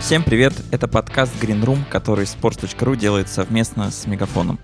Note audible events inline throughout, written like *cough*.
Всем привет! Это подкаст Green Room, который sports.ru делает совместно с Мегафоном.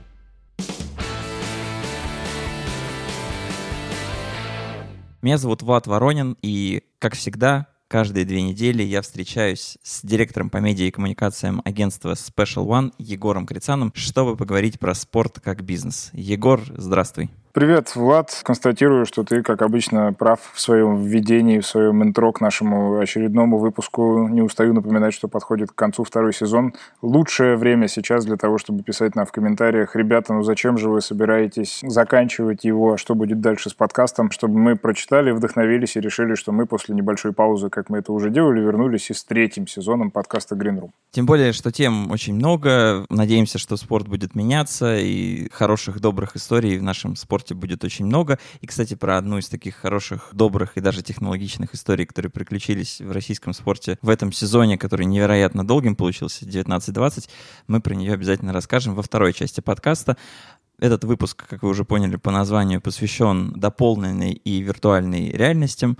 Меня зовут Влад Воронин, и, как всегда, каждые две недели я встречаюсь с директором по медиа и коммуникациям агентства Special One Егором Крицаном, чтобы поговорить про спорт как бизнес. Егор, здравствуй. Привет, Влад. Констатирую, что ты, как обычно, прав в своем введении, в своем интро к нашему очередному выпуску. Не устаю напоминать, что подходит к концу второй сезон. Лучшее время сейчас для того, чтобы писать нам в комментариях, ребята, ну зачем же вы собираетесь заканчивать его, что будет дальше с подкастом, чтобы мы прочитали, вдохновились и решили, что мы после небольшой паузы, как мы это уже делали, вернулись и с третьим сезоном подкаста Green Room. Тем более, что тем очень много. Надеемся, что спорт будет меняться, и хороших, добрых историй в нашем спорте спорте будет очень много. И, кстати, про одну из таких хороших, добрых и даже технологичных историй, которые приключились в российском спорте в этом сезоне, который невероятно долгим получился, 19-20, мы про нее обязательно расскажем во второй части подкаста. Этот выпуск, как вы уже поняли по названию, посвящен дополненной и виртуальной реальностям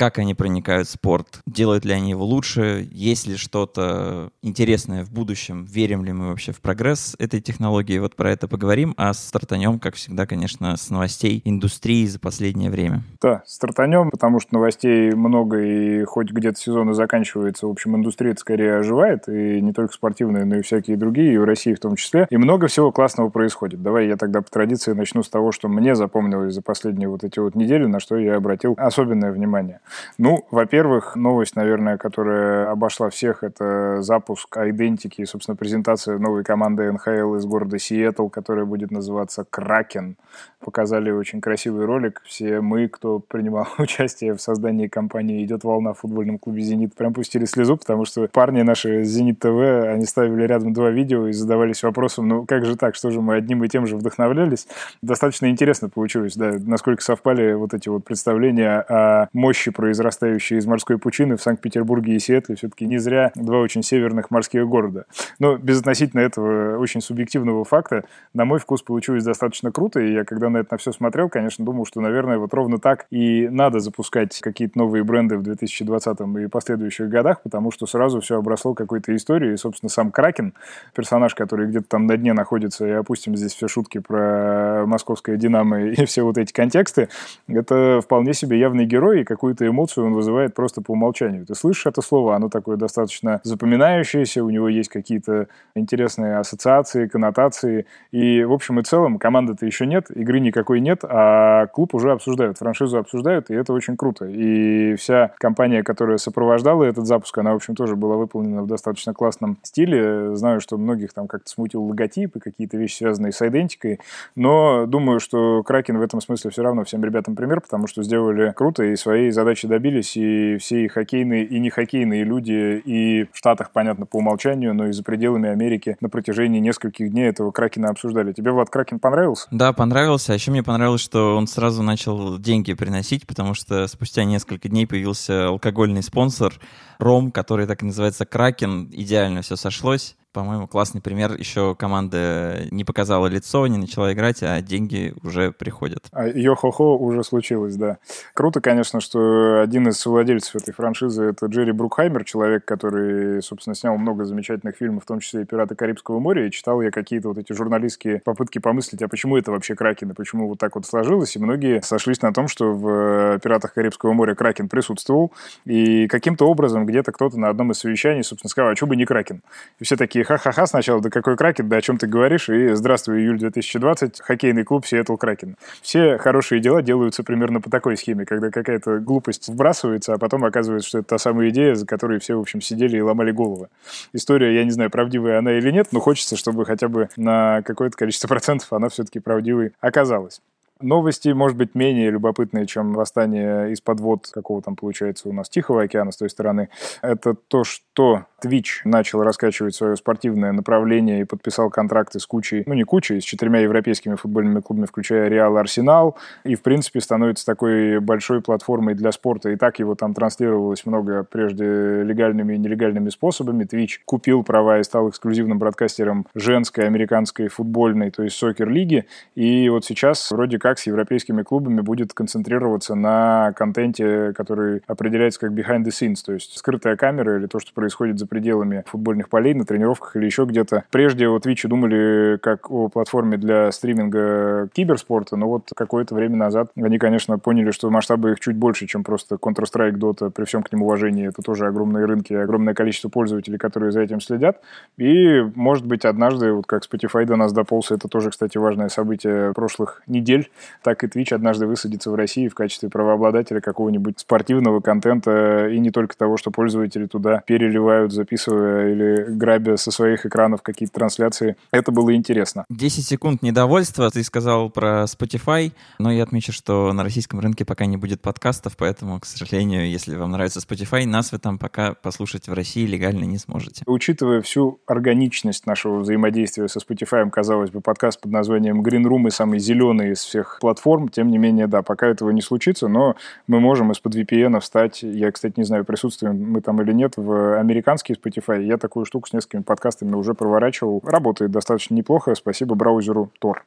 как они проникают в спорт, делают ли они его лучше, есть ли что-то интересное в будущем, верим ли мы вообще в прогресс этой технологии. Вот про это поговорим, а стартанем, как всегда, конечно, с новостей индустрии за последнее время. Да, стартанем, потому что новостей много, и хоть где-то сезон и заканчивается, в общем, индустрия скорее оживает, и не только спортивные, но и всякие другие, и в России в том числе. И много всего классного происходит. Давай я тогда по традиции начну с того, что мне запомнилось за последние вот эти вот недели, на что я обратил особенное внимание. Ну, во-первых, новость, наверное, которая обошла всех, это запуск идентики собственно, презентация новой команды НХЛ из города Сиэтл, которая будет называться «Кракен». Показали очень красивый ролик. Все мы, кто принимал *laughs* участие в создании компании «Идет волна» в футбольном клубе «Зенит», прям пустили слезу, потому что парни наши «Зенит ТВ», они ставили рядом два видео и задавались вопросом, ну, как же так, что же мы одним и тем же вдохновлялись? Достаточно интересно получилось, да, насколько совпали вот эти вот представления о мощи произрастающей из морской пучины в Санкт-Петербурге и Сиэтле. Все-таки не зря два очень северных морских города. Но безотносительно этого очень субъективного факта, на мой вкус получилось достаточно круто, и я когда на это на все смотрел, конечно, думал, что, наверное, вот ровно так и надо запускать какие-то новые бренды в 2020 и последующих годах, потому что сразу все обросло какой-то историей, и, собственно, сам Кракен, персонаж, который где-то там на дне находится, и опустим здесь все шутки про московское «Динамо» и *laughs* все вот эти контексты, это вполне себе явный герой, и какую-то эмоцию он вызывает просто по умолчанию. Ты слышишь это слово, оно такое достаточно запоминающееся, у него есть какие-то интересные ассоциации, коннотации, и, в общем и целом, команды-то еще нет, игры никакой нет, а клуб уже обсуждают, франшизу обсуждают, и это очень круто. И вся компания, которая сопровождала этот запуск, она, в общем, тоже была выполнена в достаточно классном стиле. Знаю, что многих там как-то смутил логотип и какие-то вещи, связанные с идентикой, но думаю, что Кракен в этом смысле все равно всем ребятам пример, потому что сделали круто и своей задачи добились, и все и хоккейные, и не хоккейные люди, и в Штатах, понятно, по умолчанию, но и за пределами Америки на протяжении нескольких дней этого Кракена обсуждали. Тебе, Влад, Кракен понравился? Да, понравился. А еще мне понравилось, что он сразу начал деньги приносить, потому что спустя несколько дней появился алкогольный спонсор Ром, который так и называется Кракен. Идеально все сошлось. По-моему, классный пример. Еще команда не показала лицо, не начала играть, а деньги уже приходят. А йо-хо-хо уже случилось, да. Круто, конечно, что один из владельцев этой франшизы — это Джерри Брукхаймер, человек, который, собственно, снял много замечательных фильмов, в том числе и «Пираты Карибского моря», и читал я какие-то вот эти журналистские попытки помыслить, а почему это вообще Кракен, и почему вот так вот сложилось, и многие сошлись на том, что в «Пиратах Карибского моря» Кракен присутствовал, и каким-то образом где-то кто-то на одном из совещаний, собственно, сказал, а что бы не Кракен? И все такие такие ха-ха-ха сначала, да какой Кракен, да о чем ты говоришь, и здравствуй, июль 2020, хоккейный клуб Сиэтл Кракен. Все хорошие дела делаются примерно по такой схеме, когда какая-то глупость вбрасывается, а потом оказывается, что это та самая идея, за которой все, в общем, сидели и ломали головы. История, я не знаю, правдивая она или нет, но хочется, чтобы хотя бы на какое-то количество *laughs* процентов она все-таки правдивой оказалась. Новости, может быть, менее любопытные, чем восстание из-под вод, какого там получается у нас Тихого океана с той стороны. Это то, что Twitch начал раскачивать свое спортивное направление и подписал контракты с кучей, ну не кучей, с четырьмя европейскими футбольными клубами, включая Реал Арсенал, и, в принципе, становится такой большой платформой для спорта. И так его там транслировалось много прежде легальными и нелегальными способами. Twitch купил права и стал эксклюзивным бродкастером женской американской футбольной, то есть сокер-лиги. И вот сейчас вроде как с европейскими клубами будет концентрироваться на контенте, который определяется как behind the scenes, то есть скрытая камера или то, что происходит за пределами футбольных полей, на тренировках или еще где-то. Прежде вот Twitch думали как о платформе для стриминга киберспорта, но вот какое-то время назад они, конечно, поняли, что масштабы их чуть больше, чем просто Counter-Strike, Dota, при всем к ним уважении. Это тоже огромные рынки, огромное количество пользователей, которые за этим следят. И, может быть, однажды, вот как Spotify до нас дополз, это тоже, кстати, важное событие прошлых недель, так и Twitch однажды высадится в России в качестве правообладателя какого-нибудь спортивного контента и не только того, что пользователи туда переливают, записывая или грабя со своих экранов какие-то трансляции. Это было интересно. 10 секунд недовольства. Ты сказал про Spotify, но я отмечу, что на российском рынке пока не будет подкастов, поэтому, к сожалению, если вам нравится Spotify, нас вы там пока послушать в России легально не сможете. Учитывая всю органичность нашего взаимодействия со Spotify, казалось бы, подкаст под названием Green Room и самый зеленый из всех платформ, тем не менее, да, пока этого не случится, но мы можем из-под VPN встать, я, кстати, не знаю, присутствуем мы там или нет, в американский Spotify. Я такую штуку с несколькими подкастами уже проворачивал. Работает достаточно неплохо, спасибо браузеру Tor.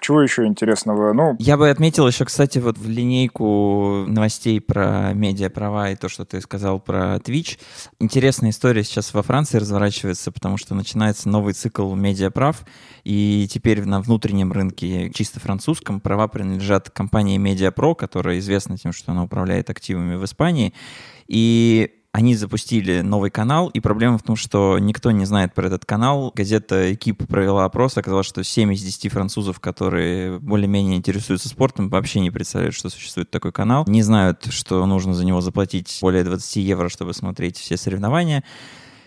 Чего еще интересного? Ну, я бы отметил еще, кстати, вот в линейку новостей про медиаправа и то, что ты сказал про Twitch. Интересная история сейчас во Франции разворачивается, потому что начинается новый цикл медиаправ, и теперь на внутреннем рынке, чисто французском, права принадлежат компании MediaPro, которая известна тем, что она управляет активами в Испании. И они запустили новый канал, и проблема в том, что никто не знает про этот канал. Газета «Экип» провела опрос, оказалось, что 7 из 10 французов, которые более-менее интересуются спортом, вообще не представляют, что существует такой канал. Не знают, что нужно за него заплатить более 20 евро, чтобы смотреть все соревнования.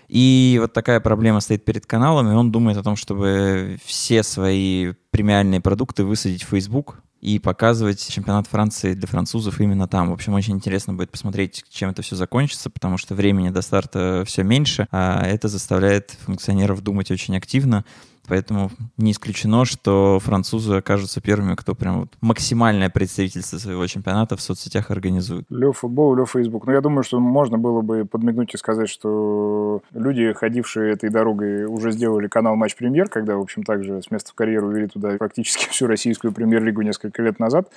И вот такая проблема стоит перед каналом, и он думает о том, чтобы все свои премиальные продукты высадить в Facebook, и показывать чемпионат Франции для французов именно там. В общем, очень интересно будет посмотреть, чем это все закончится, потому что времени до старта все меньше, а это заставляет функционеров думать очень активно. Поэтому не исключено, что французы окажутся первыми, кто прям вот максимальное представительство своего чемпионата в соцсетях организует. Лев футбол, Лев фейсбук. Но я думаю, что можно было бы подмигнуть и сказать, что люди, ходившие этой дорогой, уже сделали канал Матч Премьер, когда, в общем, также с места в карьеру вели туда практически всю российскую премьер-лигу несколько лет назад.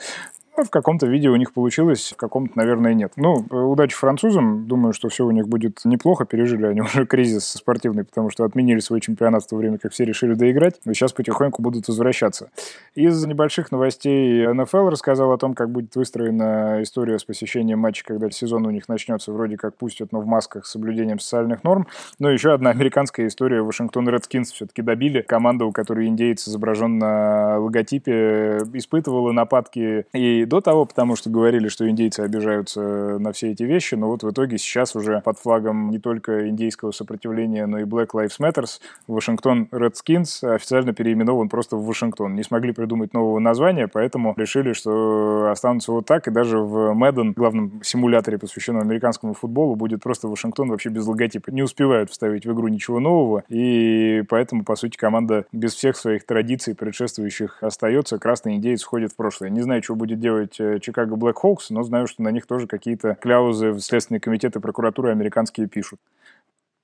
Ну, в каком-то виде у них получилось, в каком-то, наверное, нет. Ну, удачи французам. Думаю, что все у них будет неплохо. Пережили они *laughs* уже кризис спортивный, потому что отменили свой чемпионат в то время, как все решили доиграть. Но сейчас потихоньку будут возвращаться. Из небольших новостей НФЛ рассказал о том, как будет выстроена история с посещением матча, когда сезон у них начнется. Вроде как пустят, но в масках с соблюдением социальных норм. Но еще одна американская история. Вашингтон Редскинс все-таки добили. Команда, у которой индейец изображен на логотипе, испытывала нападки и до того, потому что говорили, что индейцы обижаются на все эти вещи, но вот в итоге сейчас уже под флагом не только индейского сопротивления, но и Black Lives Matter Вашингтон Redskins официально переименован просто в Вашингтон. Не смогли придумать нового названия, поэтому решили, что останутся вот так, и даже в Madden, главном симуляторе, посвященном американскому футболу, будет просто Вашингтон вообще без логотипа. Не успевают вставить в игру ничего нового, и поэтому, по сути, команда без всех своих традиций предшествующих остается. Красный индейец входит в прошлое. Не знаю, что будет делать делать э, Чикаго Блэк Хоукс, но знаю, что на них тоже какие-то кляузы в Следственные комитеты прокуратуры американские пишут.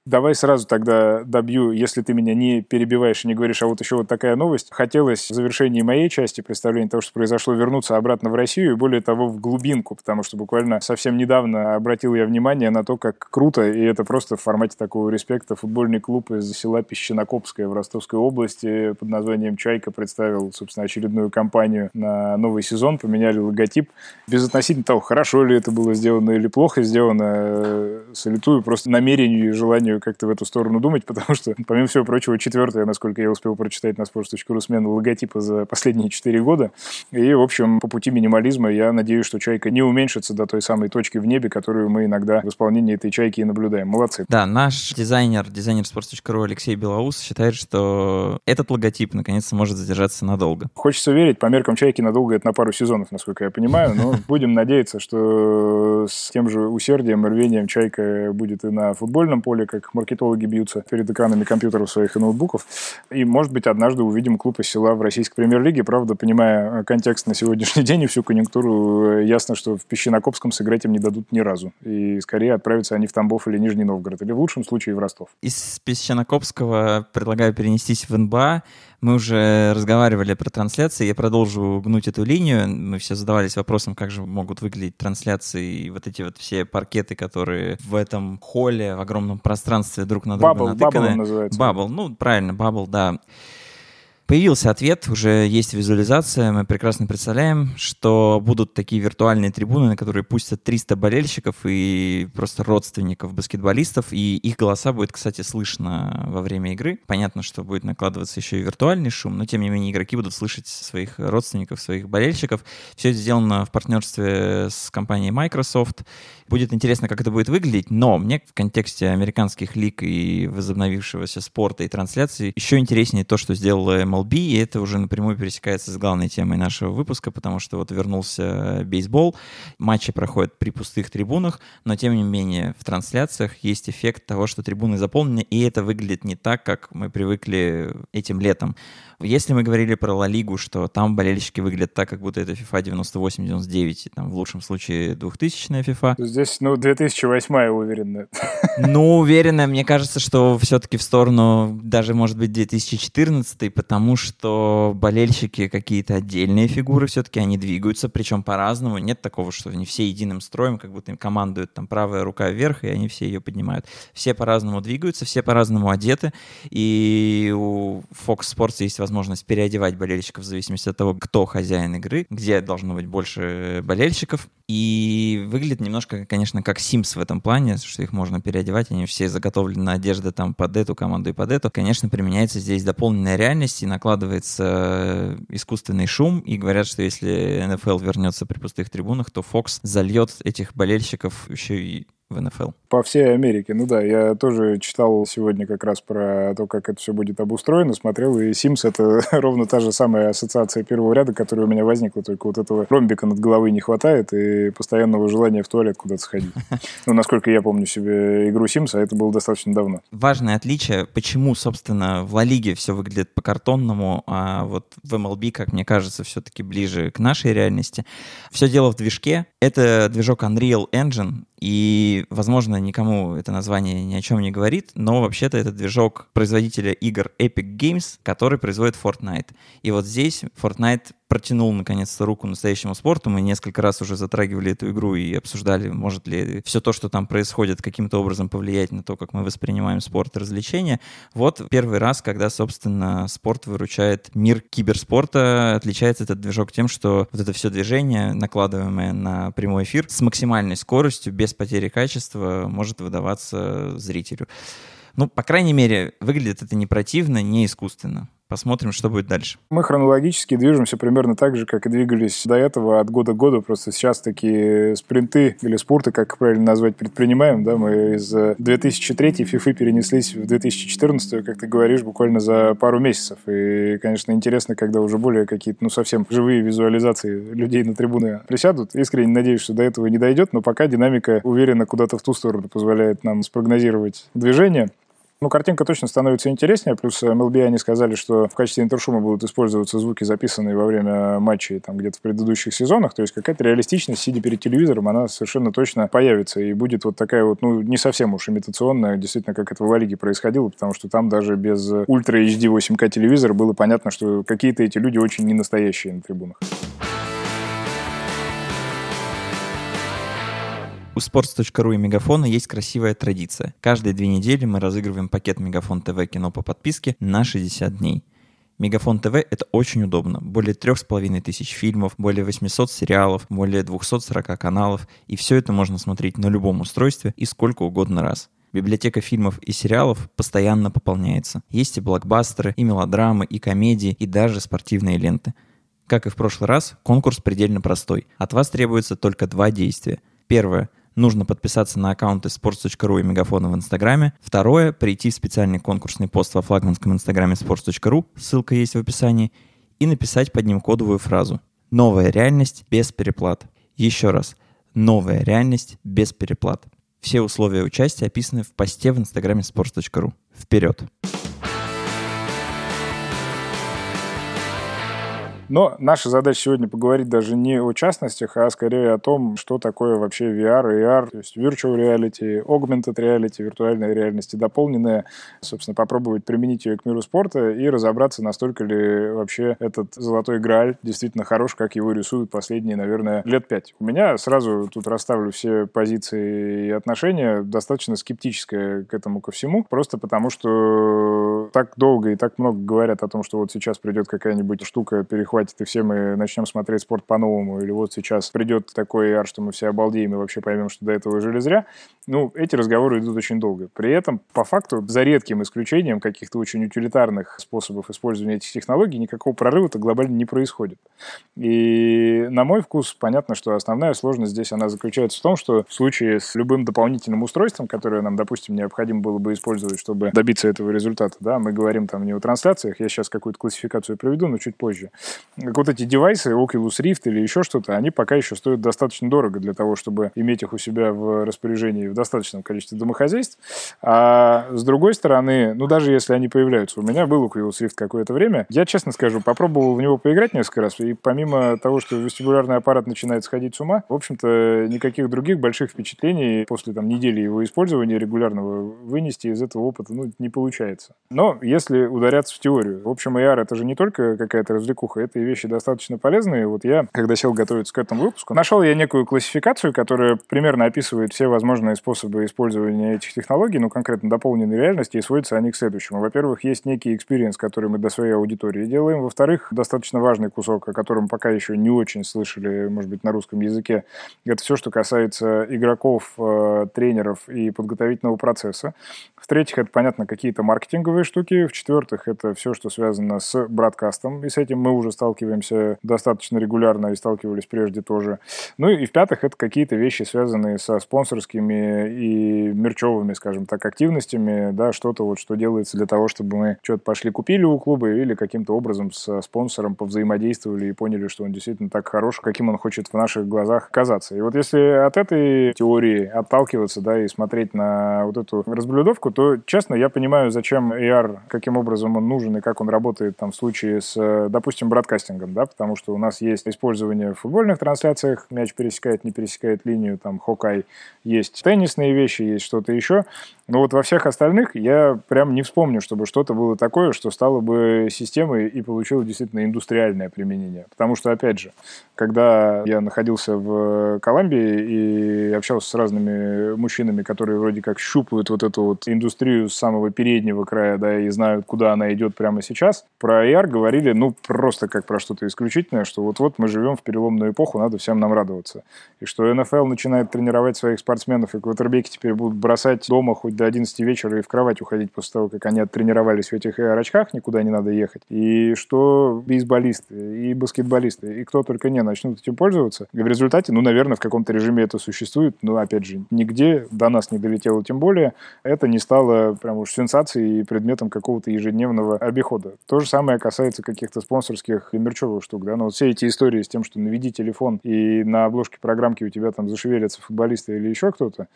Давай сразу тогда добью, если ты меня не перебиваешь и не говоришь, а вот еще вот такая новость. Хотелось в завершении моей части представления того, что произошло, вернуться обратно в Россию и более того в глубинку, потому что буквально совсем недавно обратил я внимание на то, как круто, и это просто в формате такого респекта, футбольный клуб из села Песчинокопское в Ростовской области под названием «Чайка» представил, собственно, очередную кампанию на новый сезон, поменяли логотип. Безотносительно того, хорошо ли это было сделано или плохо сделано, э, салютую просто намерению и желанию как-то в эту сторону думать, *laughs* потому что, помимо всего прочего, четвертое, насколько я успел прочитать на sports.ru, смена логотипа за последние четыре года. И, в общем, по пути минимализма я надеюсь, что «Чайка» не уменьшится до той самой точки в небе, которую мы иногда в исполнении этой «Чайки» и наблюдаем. Молодцы. Да, наш дизайнер, дизайнер sports.ru Алексей Белоус считает, что этот логотип наконец-то может задержаться надолго. Хочется верить, по меркам «Чайки» надолго это на пару сезонов, насколько я понимаю, но *laughs* будем надеяться, что с тем же усердием и рвением «Чайка» будет и на футбольном поле, как маркетологи бьются перед экранами компьютеров своих и ноутбуков. И, может быть, однажды увидим клуб из села в российской премьер-лиге. Правда, понимая контекст на сегодняшний *laughs* день и всю конъюнктуру, ясно, что в Песчинокопском сыграть им не дадут ни разу. И скорее отправятся они в Тамбов или Нижний Новгород. Или в лучшем случае в Ростов. Из Песчинокопского предлагаю перенестись в НБА. Мы уже разговаривали про трансляции, я продолжу гнуть эту линию. Мы все задавались вопросом, как же могут выглядеть трансляции и вот эти вот все паркеты, которые в этом холле, в огромном пространстве пространстве друг на друга Bubble, натыканы. Bubble называется. Bubble, ну, правильно, Bubble, да. Появился ответ, уже есть визуализация, мы прекрасно представляем, что будут такие виртуальные трибуны, на которые пустят 300 болельщиков и просто родственников баскетболистов, и их голоса будет, кстати, слышно во время игры. Понятно, что будет накладываться еще и виртуальный шум, но тем не менее игроки будут слышать своих родственников, своих болельщиков. Все это сделано в партнерстве с компанией Microsoft. Будет интересно, как это будет выглядеть, но мне в контексте американских лиг и возобновившегося спорта и трансляции еще интереснее то, что сделала MLB, и это уже напрямую пересекается с главной темой нашего выпуска, потому что вот вернулся бейсбол, матчи проходят при пустых трибунах, но тем не менее в трансляциях есть эффект того, что трибуны заполнены, и это выглядит не так, как мы привыкли этим летом. Если мы говорили про Ла Лигу, что там болельщики выглядят так, как будто это FIFA 98-99, там в лучшем случае 2000-я FIFA. Здесь, ну, 2008 уверенно. Ну, уверенно, мне кажется, что все-таки в сторону даже, может быть, 2014, потому что болельщики какие-то отдельные фигуры все-таки, они двигаются, причем по-разному. Нет такого, что они все единым строем, как будто им командуют там правая рука вверх, и они все ее поднимают. Все по-разному двигаются, все по-разному одеты, и у Fox Sports есть возможность переодевать болельщиков в зависимости от того, кто хозяин игры, где должно быть больше болельщиков. И выглядит немножко, конечно, как Sims в этом плане, что их можно переодевать, они все заготовлены одежда там под эту команду и под эту. Конечно, применяется здесь дополненная реальность и накладывается искусственный шум, и говорят, что если НФЛ вернется при пустых трибунах, то Fox зальет этих болельщиков еще и в НФЛ. По всей Америке, ну да, я тоже читал сегодня как раз про то, как это все будет обустроено, смотрел, и Sims это *laughs* ровно та же самая ассоциация первого ряда, которая у меня возникла, только вот этого ромбика над головой не хватает и постоянного желания в туалет куда-то сходить. *laughs* Ну, насколько я помню себе игру Sims, а это было достаточно давно. Важное отличие, почему, собственно, в Ла Лиге все выглядит по-картонному, а вот в MLB, как мне кажется, все-таки ближе к нашей реальности. Все дело в движке. Это движок Unreal Engine, и, возможно, никому это название ни о чем не говорит, но вообще-то это движок производителя игр Epic Games, который производит Fortnite. И вот здесь Fortnite протянул наконец-то руку настоящему спорту. Мы несколько раз уже затрагивали эту игру и обсуждали, может ли все то, что там происходит, каким-то образом повлиять на то, как мы воспринимаем спорт и развлечения. Вот первый раз, когда, собственно, спорт выручает мир киберспорта, отличается этот движок тем, что вот это все движение, накладываемое на прямой эфир, с максимальной скоростью, без потери качества, может выдаваться зрителю. Ну, по крайней мере, выглядит это не противно, не искусственно. Посмотрим, что будет дальше. Мы хронологически движемся примерно так же, как и двигались до этого, от года к году. Просто сейчас такие спринты или спорты, как правильно назвать, предпринимаем. Да? Мы из 2003 FIFA перенеслись в 2014, как ты говоришь, буквально за пару месяцев. И, конечно, интересно, когда уже более какие-то, ну, совсем живые визуализации людей на трибуны присядут. Искренне надеюсь, что до этого не дойдет, но пока динамика уверенно куда-то в ту сторону позволяет нам спрогнозировать движение. Ну, картинка точно становится интереснее, плюс MLB они сказали, что в качестве интершума будут использоваться звуки, записанные во время матчей там где-то в предыдущих сезонах, то есть какая-то реалистичность, сидя перед телевизором, она совершенно точно появится, и будет вот такая вот, ну, не совсем уж имитационная, действительно, как это в Ла Лиге происходило, потому что там даже без ультра HD 8К телевизора было понятно, что какие-то эти люди очень ненастоящие на трибунах. У sports.ru и Мегафона есть красивая традиция. Каждые две недели мы разыгрываем пакет Мегафон ТВ кино по подписке на 60 дней. Мегафон ТВ — это очень удобно. Более трех с половиной тысяч фильмов, более 800 сериалов, более 240 каналов. И все это можно смотреть на любом устройстве и сколько угодно раз. Библиотека фильмов и сериалов постоянно пополняется. Есть и блокбастеры, и мелодрамы, и комедии, и даже спортивные ленты. Как и в прошлый раз, конкурс предельно простой. От вас требуется только два действия. Первое нужно подписаться на аккаунты sports.ru и Мегафона в Инстаграме. Второе, прийти в специальный конкурсный пост во флагманском Инстаграме sports.ru, ссылка есть в описании, и написать под ним кодовую фразу «Новая реальность без переплат». Еще раз, новая реальность без переплат. Все условия участия описаны в посте в инстаграме sports.ru. Вперед! Но наша задача сегодня поговорить даже не о частностях, а скорее о том, что такое вообще VR AR, то есть virtual reality, augmented reality, виртуальная реальность дополненная. Собственно, попробовать применить ее к миру спорта и разобраться, настолько ли вообще этот золотой грааль действительно хорош, как его рисуют последние, наверное, лет пять. У меня сразу тут расставлю все позиции и отношения достаточно скептическое к этому ко всему, просто потому что так долго и так много говорят о том, что вот сейчас придет какая-нибудь штука, перехватит, и все мы начнем смотреть спорт по-новому, или вот сейчас придет такой ар, что мы все обалдеем и вообще поймем, что до этого жили зря. Ну, эти разговоры идут очень долго. При этом, по факту, за редким исключением каких-то очень утилитарных способов использования этих технологий, никакого прорыва-то глобально не происходит. И, на мой вкус, понятно, что основная сложность здесь, она заключается в том, что в случае с любым дополнительным устройством, которое нам, допустим, необходимо было бы использовать, чтобы добиться этого результата, да, мы говорим там не о трансляциях, я сейчас какую-то классификацию приведу, но чуть позже. Так вот эти девайсы, Oculus Rift или еще что-то, они пока еще стоят достаточно дорого для того, чтобы иметь их у себя в распоряжении в достаточном количестве домохозяйств. А с другой стороны, ну даже если они появляются, у меня был Oculus Rift какое-то время, я честно скажу, попробовал в него поиграть несколько раз, и помимо того, что вестибулярный аппарат начинает сходить с ума, в общем-то, никаких других больших впечатлений после там недели его использования регулярного вынести из этого опыта ну, не получается. Но если ударяться в теорию, в общем, AR это же не только какая-то развлекуха, это и вещи достаточно полезные. Вот я, когда сел готовиться к этому выпуску, нашел я некую классификацию, которая примерно описывает все возможные способы использования этих технологий, ну, конкретно дополненной реальности, и сводятся они к следующему. Во-первых, есть некий experience, который мы для своей аудитории делаем. Во-вторых, достаточно важный кусок, о котором пока еще не очень слышали, может быть, на русском языке, это все, что касается игроков, э, тренеров и подготовительного процесса. В-третьих, это, понятно, какие-то маркетинговые штуки. В-четвертых, это все, что связано с broadcast ом. И с этим мы уже сталкиваемся достаточно регулярно и сталкивались прежде тоже. Ну и в-пятых, это какие-то вещи, связанные со спонсорскими и мерчевыми, скажем так, активностями. Да, что-то вот, что делается для того, чтобы мы что-то пошли купили у клуба или каким-то образом с спонсором повзаимодействовали и поняли, что он действительно так хорош, каким он хочет в наших глазах казаться. И вот если от этой теории отталкиваться, да, и смотреть на вот эту разблюдовку, то, честно, я понимаю, зачем AR, каким образом он нужен и как он работает там в случае с, допустим, бродкастингом, да, потому что у нас есть использование в футбольных трансляциях, мяч пересекает, не пересекает линию, там, хоккай, есть теннисные вещи, есть что-то еще, но вот во всех остальных я прям не вспомню, чтобы что-то было такое, что стало бы системой и получило действительно индустриальное применение. Потому что, опять же, когда я находился в Колумбии и общался с разными мужчинами, которые вроде как щупают вот эту вот индустрию с самого переднего края, да, и знают, куда она идет прямо сейчас, про AR говорили, ну, просто как про что-то исключительное, что вот-вот мы живем в переломную эпоху, надо всем нам радоваться. И что НФЛ начинает тренировать своих спортсменов, и квотербеки теперь будут бросать дома хоть до 11 вечера и в кровать уходить после того, как они оттренировались в этих очках, никуда не надо ехать. И что бейсболисты, и баскетболисты, и кто только не начнут этим пользоваться. И в результате, ну, наверное, в каком-то режиме это существует, но, опять же, нигде до нас не долетело, тем более это не стало прям уж сенсацией и предметом какого-то ежедневного обихода. То же самое касается каких-то спонсорских и мерчевых штук, да, но вот все эти истории с тем, что наведи телефон и на обложке программки у тебя там зашевелятся футболисты или еще кто-то,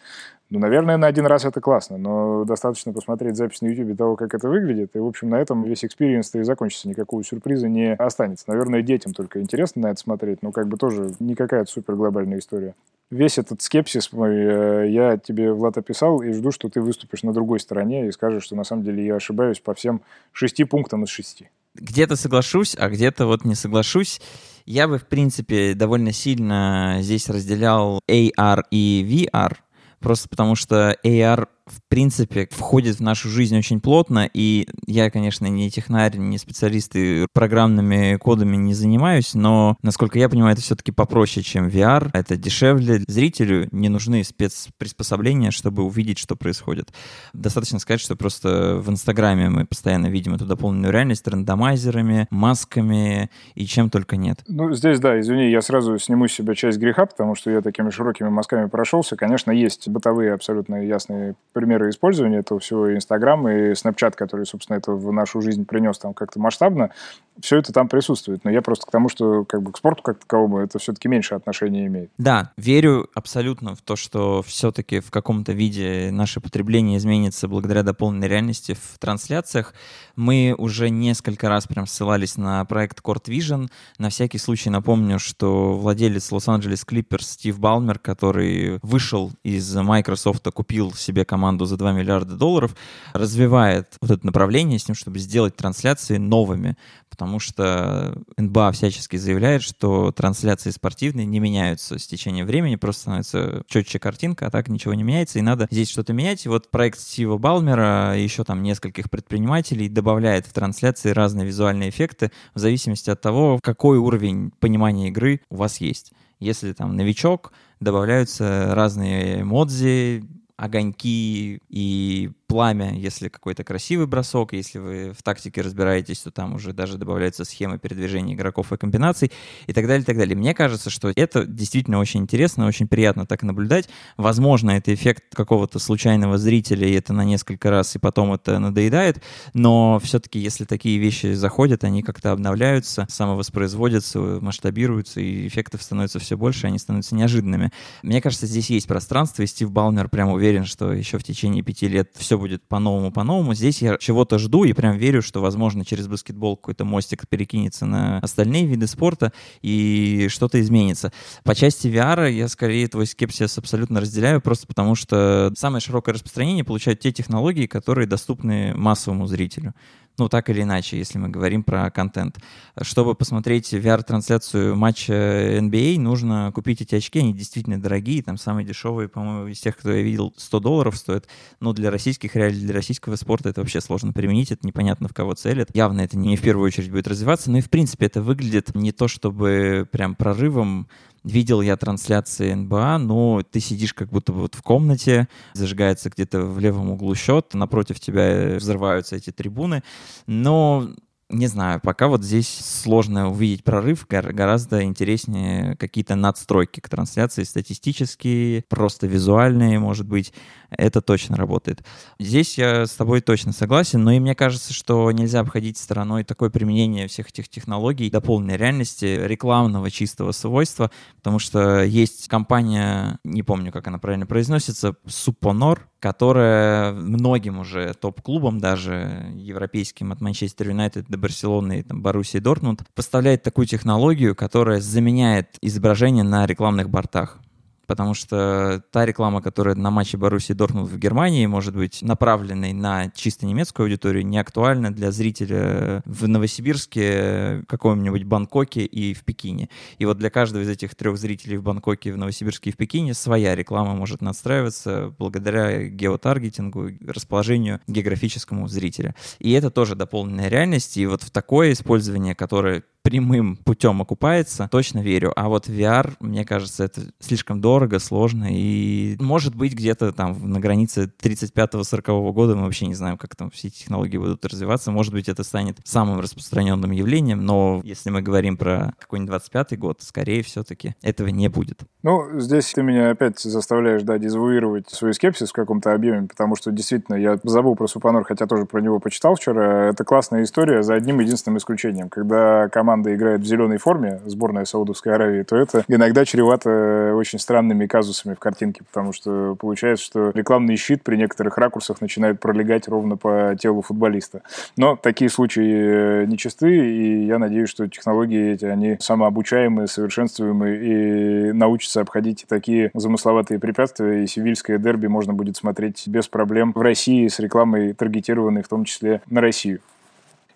ну, наверное, на один раз это классно, но достаточно посмотреть запись на YouTube того, как это выглядит, и, в общем, на этом весь experience и закончится, никакого сюрприза не останется. Наверное, детям только интересно на это смотреть, но как бы тоже не какая-то супер глобальная история. Весь этот скепсис мой э, я тебе, Влад, описал, и жду, что ты выступишь на другой стороне и скажешь, что на самом деле я ошибаюсь по всем шести пунктам из шести. Где-то соглашусь, а где-то вот не соглашусь. Я бы, в принципе, довольно сильно здесь разделял AR и VR, просто потому что AR в принципе, входит в нашу жизнь очень плотно, и я, конечно, не технарь, не специалист и программными кодами не занимаюсь, но, насколько я понимаю, это все-таки попроще, чем VR, это дешевле. Зрителю не нужны спецприспособления, чтобы увидеть, что происходит. Достаточно сказать, что просто в Инстаграме мы постоянно видим эту дополненную реальность рандомайзерами, масками и чем только нет. Ну, здесь, да, извини, я сразу сниму с себя часть греха, потому что я такими широкими мазками прошелся. Конечно, есть бытовые абсолютно ясные примеры использования этого всего, Инстаграм, и Снапчат, который, собственно, это в нашу жизнь принес там как-то масштабно, все это там присутствует. Но я просто к тому, что как бы к спорту как таковому это все-таки меньше отношения имеет. Да, верю абсолютно в то, что все-таки в каком-то виде наше потребление изменится благодаря дополненной реальности в трансляциях. Мы уже несколько раз прям ссылались на проект Court Vision. На всякий случай напомню, что владелец Лос-Анджелес Клиперс Стив Балмер, который вышел из Microsoft, купил себе команду за 2 миллиарда долларов, развивает вот это направление с тем, чтобы сделать трансляции новыми потому что НБА всячески заявляет, что трансляции спортивные не меняются с течением времени, просто становится четче картинка, а так ничего не меняется, и надо здесь что-то менять. И вот проект Стива Балмера и еще там нескольких предпринимателей добавляет в трансляции разные визуальные эффекты в зависимости от того, какой уровень понимания игры у вас есть. Если там новичок, добавляются разные эмодзи, огоньки и пламя, если какой-то красивый бросок, если вы в тактике разбираетесь, то там уже даже добавляется схема передвижения игроков и комбинаций и так далее, и так далее. Мне кажется, что это действительно очень интересно, очень приятно так наблюдать. Возможно, это эффект какого-то случайного зрителя, и это на несколько раз, и потом это надоедает, но все-таки, если такие вещи заходят, они как-то обновляются, самовоспроизводятся, масштабируются, и эффектов становится все больше, они становятся неожиданными. Мне кажется, здесь есть пространство, и Стив Балмер прям уверен, что еще в течение пяти лет все будет по-новому, по-новому. Здесь я чего-то жду и прям верю, что, возможно, через баскетбол какой-то мостик перекинется на остальные виды спорта и что-то изменится. По части VR я скорее твой скепсис абсолютно разделяю, просто потому что самое широкое распространение получают те технологии, которые доступны массовому зрителю ну, так или иначе, если мы говорим про контент. Чтобы посмотреть VR-трансляцию матча NBA, нужно купить эти очки, они действительно дорогие, там самые дешевые, по-моему, из тех, кто я видел, 100 долларов стоят, но для российских реалий, для российского спорта это вообще сложно применить, это непонятно в кого целят. Явно это не в первую очередь будет развиваться, но и в принципе это выглядит не то чтобы прям прорывом, Видел я трансляции НБА, но ты сидишь как будто бы вот в комнате, зажигается где-то в левом углу счет, напротив тебя взрываются эти трибуны, но не знаю, пока вот здесь сложно увидеть прорыв, гораздо интереснее какие-то надстройки к трансляции, статистические, просто визуальные, может быть, это точно работает. Здесь я с тобой точно согласен, но и мне кажется, что нельзя обходить стороной такое применение всех этих технологий до полной реальности, рекламного чистого свойства, потому что есть компания, не помню, как она правильно произносится, Suponor, которая многим уже топ-клубам, даже европейским от Манчестер Юнайтед до Барселоны и там, Боруссии Дортмунд, поставляет такую технологию, которая заменяет изображение на рекламных бортах потому что та реклама, которая на матче Боруссии Дортмунд в Германии может быть направленной на чисто немецкую аудиторию, не актуальна для зрителя в Новосибирске, каком-нибудь Бангкоке и в Пекине. И вот для каждого из этих трех зрителей в Бангкоке, в Новосибирске и в Пекине своя реклама может настраиваться благодаря геотаргетингу, расположению географическому зрителя. И это тоже дополненная реальность. И вот в такое использование, которое прямым путем окупается, точно верю. А вот VR, мне кажется, это слишком дорого, сложно, и может быть где-то там на границе 35-40 года мы вообще не знаем, как там все технологии будут развиваться. Может быть, это станет самым распространенным явлением, но если мы говорим про какой-нибудь 25 год, скорее все-таки этого не будет. Ну, здесь ты меня опять заставляешь, да, дезавуировать свой скепсис в каком-то объеме, потому что действительно я забыл про Супанор, хотя тоже про него почитал вчера. Это классная история за одним единственным исключением. Когда команда команда играет в зеленой форме, сборная Саудовской Аравии, то это иногда чревато очень странными казусами в картинке, потому что получается, что рекламный щит при некоторых ракурсах начинает пролегать ровно по телу футболиста. Но такие случаи э, нечасты, и я надеюсь, что технологии эти, они самообучаемые, совершенствуемые, и научатся обходить такие замысловатые препятствия, и севильское дерби можно будет смотреть без проблем в России с рекламой, таргетированной в том числе на Россию.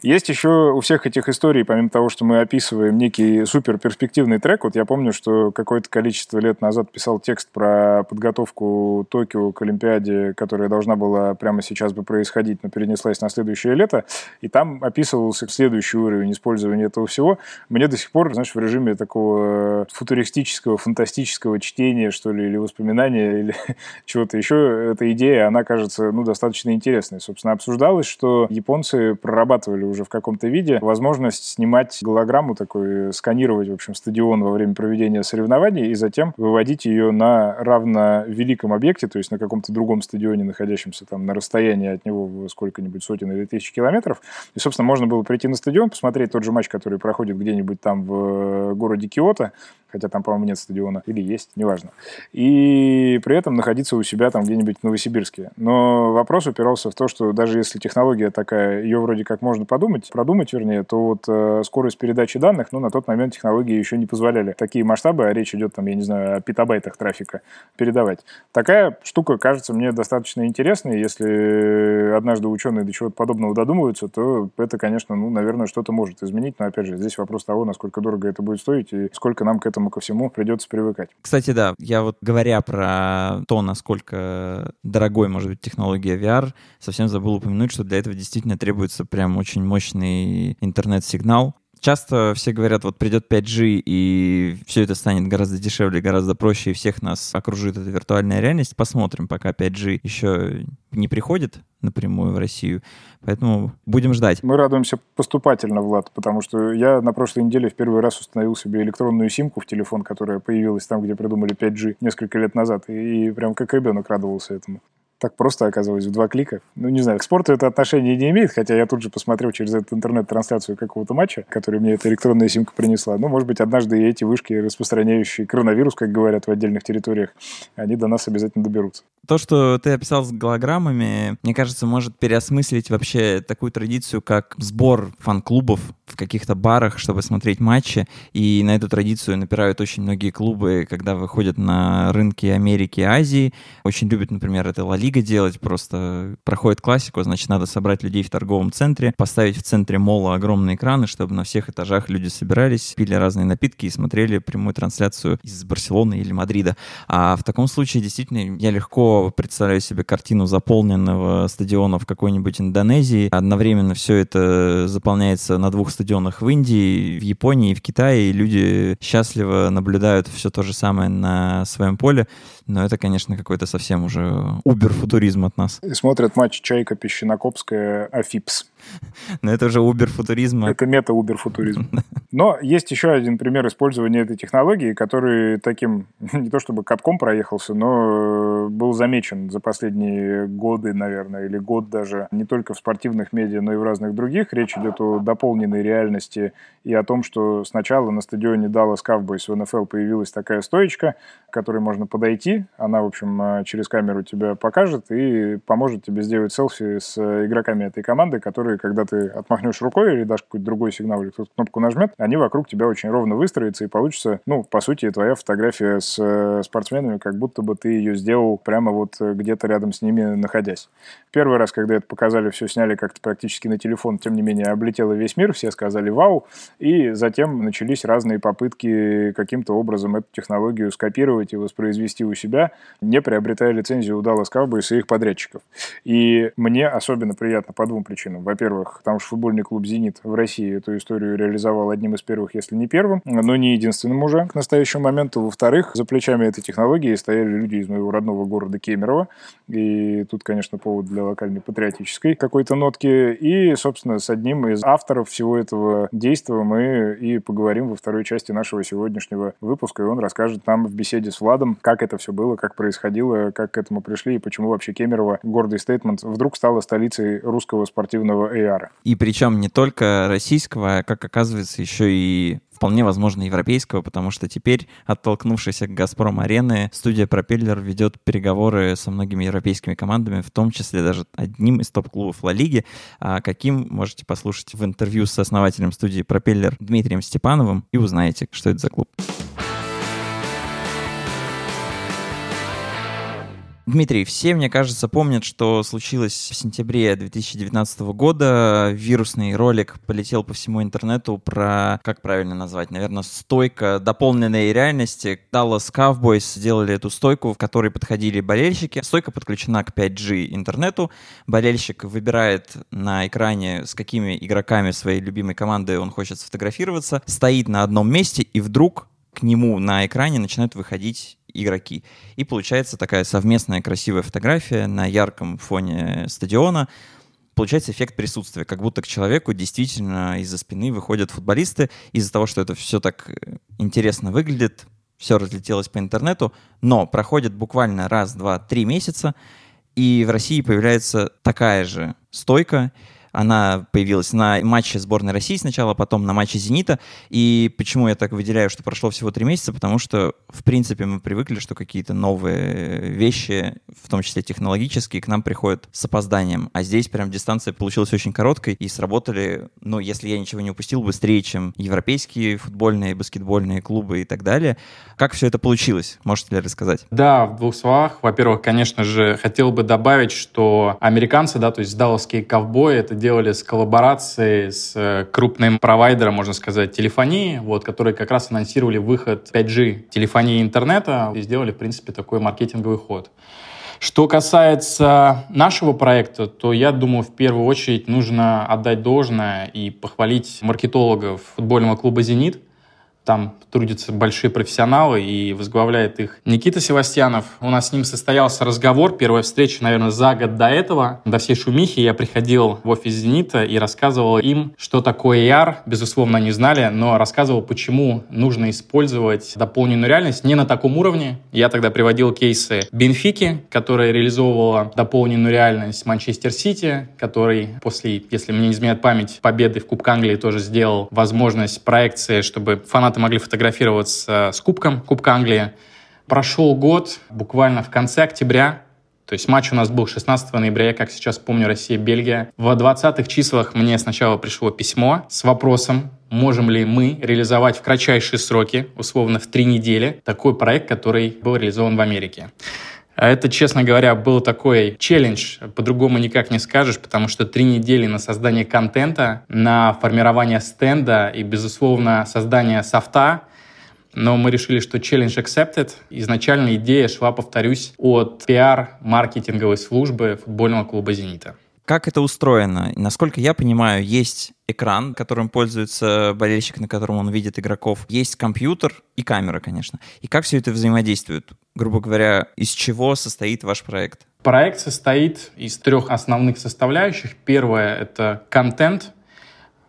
Есть еще у всех этих историй, помимо того, что мы описываем некий супер перспективный трек, вот я помню, что какое-то количество лет назад писал текст про подготовку Токио к Олимпиаде, которая должна была прямо сейчас бы происходить, но перенеслась на следующее лето, и там описывался следующий уровень использования этого всего. Мне до сих пор, знаешь, в режиме такого футуристического, фантастического чтения, что ли, или воспоминания, или *laughs* чего-то еще, эта идея, она кажется, ну, достаточно интересной. Собственно, обсуждалось, что японцы прорабатывали уже уже в каком-то виде, возможность снимать голограмму такой, сканировать, в общем, стадион во время проведения соревнований и затем выводить ее на равно великом объекте, то есть на каком-то другом стадионе, находящемся там на расстоянии от него сколько-нибудь сотен или тысяч километров. И, собственно, можно было прийти на стадион, посмотреть тот же матч, который проходит где-нибудь там в э, городе Киото, хотя там, по-моему, нет стадиона, или есть, неважно. И при этом находиться у себя там где-нибудь в Новосибирске. Но вопрос упирался в то, что даже если технология такая, ее вроде как можно подумать, продумать, вернее, то вот э, скорость передачи данных, ну, на тот момент технологии еще не позволяли такие масштабы, а речь идет там, я не знаю, о петабайтах трафика передавать. Такая штука кажется мне достаточно интересной. Если однажды ученые до чего-то подобного додумываются, то это, конечно, ну, наверное, что-то может изменить. Но, опять же, здесь вопрос того, насколько дорого это будет стоить и сколько нам к этому ко всему придется привыкать. Кстати, да, я вот говоря про то, насколько дорогой может быть технология VR, совсем забыл упомянуть, что для этого действительно требуется прям очень мощный интернет-сигнал, Часто все говорят, вот придет 5G, и все это станет гораздо дешевле, гораздо проще, и всех нас окружит эта виртуальная реальность. Посмотрим, пока 5G еще не приходит напрямую в Россию. Поэтому будем ждать. Мы радуемся поступательно, Влад, потому что я на прошлой неделе в первый раз установил себе электронную симку в телефон, которая появилась там, где придумали 5G несколько лет назад, и прям как ребенок радовался этому так просто оказалось в два клика. Ну, не знаю, к спорту это отношение не имеет, хотя я тут же посмотрел через этот интернет-трансляцию какого-то матча, который мне эта электронная симка принесла. Ну, может быть, однажды и эти вышки, распространяющие коронавирус, как говорят в отдельных территориях, они до нас обязательно доберутся. То, что ты описал с голограммами, мне кажется, может переосмыслить вообще такую традицию, как сбор фан-клубов в каких-то барах, чтобы смотреть матчи. И на эту традицию напирают очень многие клубы, когда выходят на рынки Америки и Азии. Очень любят, например, это Ла Лига делать. Просто проходит классику, значит, надо собрать людей в торговом центре, поставить в центре мола огромные экраны, чтобы на всех этажах люди собирались, пили разные напитки и смотрели прямую трансляцию из Барселоны или Мадрида. А в таком случае, действительно, я легко представляю себе картину заполненного стадиона в какой-нибудь Индонезии. Одновременно все это заполняется на двух стадионах в Индии, в Японии в Китае, и люди счастливо наблюдают все то же самое на своем поле. Но это, конечно, какой-то совсем уже убер-футуризм от нас. И смотрят матч Чайка Песчинокопская Афипс. Но это уже убер-футуризм. Это мета-убер-футуризм. Но есть еще один пример использования этой технологии, который таким, *laughs* не то чтобы катком проехался, но был замечен за последние годы, наверное, или год даже, не только в спортивных медиа, но и в разных других. Речь идет о дополненной реальности и о том, что сначала на стадионе Dallas Cowboys в НФЛ появилась такая стоечка, к которой можно подойти. Она, в общем, через камеру тебя покажет и поможет тебе сделать селфи с игроками этой команды, которые, когда ты отмахнешь рукой или дашь какой-то другой сигнал, или кто-то кнопку нажмет, они вокруг тебя очень ровно выстроятся, и получится, ну, по сути, твоя фотография с э, спортсменами, как будто бы ты ее сделал прямо вот э, где-то рядом с ними находясь. Первый раз, когда это показали, все сняли как-то практически на телефон, тем не менее, облетело весь мир, все сказали «Вау!», и затем начались разные попытки каким-то образом эту технологию скопировать и воспроизвести у себя, не приобретая лицензию у Dallas Cowboys и их подрядчиков. И мне особенно приятно по двум причинам. Во-первых, потому что футбольный клуб «Зенит» в России эту историю реализовал одним из первых, если не первым, но не единственным уже к настоящему моменту. Во-вторых, за плечами этой технологии стояли люди из моего родного города Кемерово. И тут, конечно, повод для локальной патриотической какой-то нотки. И, собственно, с одним из авторов всего этого действия мы и поговорим во второй части нашего сегодняшнего выпуска. И он расскажет нам в беседе с Владом, как это все было, как происходило, как к этому пришли и почему вообще Кемерово, гордый стейтмент, вдруг стало столицей русского спортивного AR. И причем не только российского, а, как оказывается, еще и вполне возможно европейского, потому что теперь, оттолкнувшись от «Газпром-арены», студия «Пропеллер» ведет переговоры со многими европейскими командами, в том числе даже одним из топ-клубов Ла Лиги. А каким можете послушать в интервью с основателем студии «Пропеллер» Дмитрием Степановым и узнаете, что это за клуб. Дмитрий, все, мне кажется, помнят, что случилось в сентябре 2019 года. Вирусный ролик полетел по всему интернету про, как правильно назвать, наверное, стойка дополненной реальности. Dallas Cowboys сделали эту стойку, в которой подходили болельщики. Стойка подключена к 5G интернету. Болельщик выбирает на экране, с какими игроками своей любимой команды он хочет сфотографироваться, стоит на одном месте, и вдруг к нему на экране начинают выходить игроки. И получается такая совместная красивая фотография на ярком фоне стадиона. получается эффект присутствия, как будто к человеку действительно из-за спины выходят футболисты, из-за того, что это все так э, интересно выглядит, все разлетелось по интернету, но проходит буквально раз, два, три месяца, и в России появляется такая же стойка, она появилась на матче сборной России сначала, потом на матче «Зенита». И почему я так выделяю, что прошло всего три месяца? Потому что, в принципе, мы привыкли, что какие-то новые вещи, в том числе технологические, к нам приходят с опозданием. А здесь прям дистанция получилась очень короткой и сработали, ну, если я ничего не упустил, быстрее, чем европейские футбольные, баскетбольные клубы и так далее. Как все это получилось? Можете ли рассказать? Да, в двух словах. Во-первых, конечно же, хотел бы добавить, что американцы, да, то есть далласские ковбои, это делали с коллаборацией с э, крупным провайдером, можно сказать, телефонии, вот, которые как раз анонсировали выход 5G телефонии интернета и сделали, в принципе, такой маркетинговый ход. Что касается нашего проекта, то я думаю, в первую очередь нужно отдать должное и похвалить маркетологов футбольного клуба «Зенит», там трудятся большие профессионалы и возглавляет их Никита Севастьянов. У нас с ним состоялся разговор, первая встреча, наверное, за год до этого. До всей шумихи я приходил в офис «Зенита» и рассказывал им, что такое AR. Безусловно, они знали, но рассказывал, почему нужно использовать дополненную реальность не на таком уровне. Я тогда приводил кейсы Бенфики, которая реализовывала дополненную реальность Манчестер Сити, который после, если мне не изменяет память, победы в Кубке Англии тоже сделал возможность проекции, чтобы фанаты фанаты могли фотографироваться с кубком, Кубка Англии. Прошел год, буквально в конце октября, то есть матч у нас был 16 ноября, как сейчас помню, Россия-Бельгия. В 20-х числах мне сначала пришло письмо с вопросом, можем ли мы реализовать в кратчайшие сроки, условно в три недели, такой проект, который был реализован в Америке. А это, честно говоря, был такой челлендж, по-другому никак не скажешь, потому что три недели на создание контента, на формирование стенда и, безусловно, создание софта, но мы решили, что челлендж accepted. Изначально идея шла, повторюсь, от пиар-маркетинговой службы футбольного клуба «Зенита». Как это устроено? Насколько я понимаю, есть экран, которым пользуется болельщик, на котором он видит игроков, есть компьютер и камера, конечно. И как все это взаимодействует? Грубо говоря, из чего состоит ваш проект? Проект состоит из трех основных составляющих. Первое — это контент,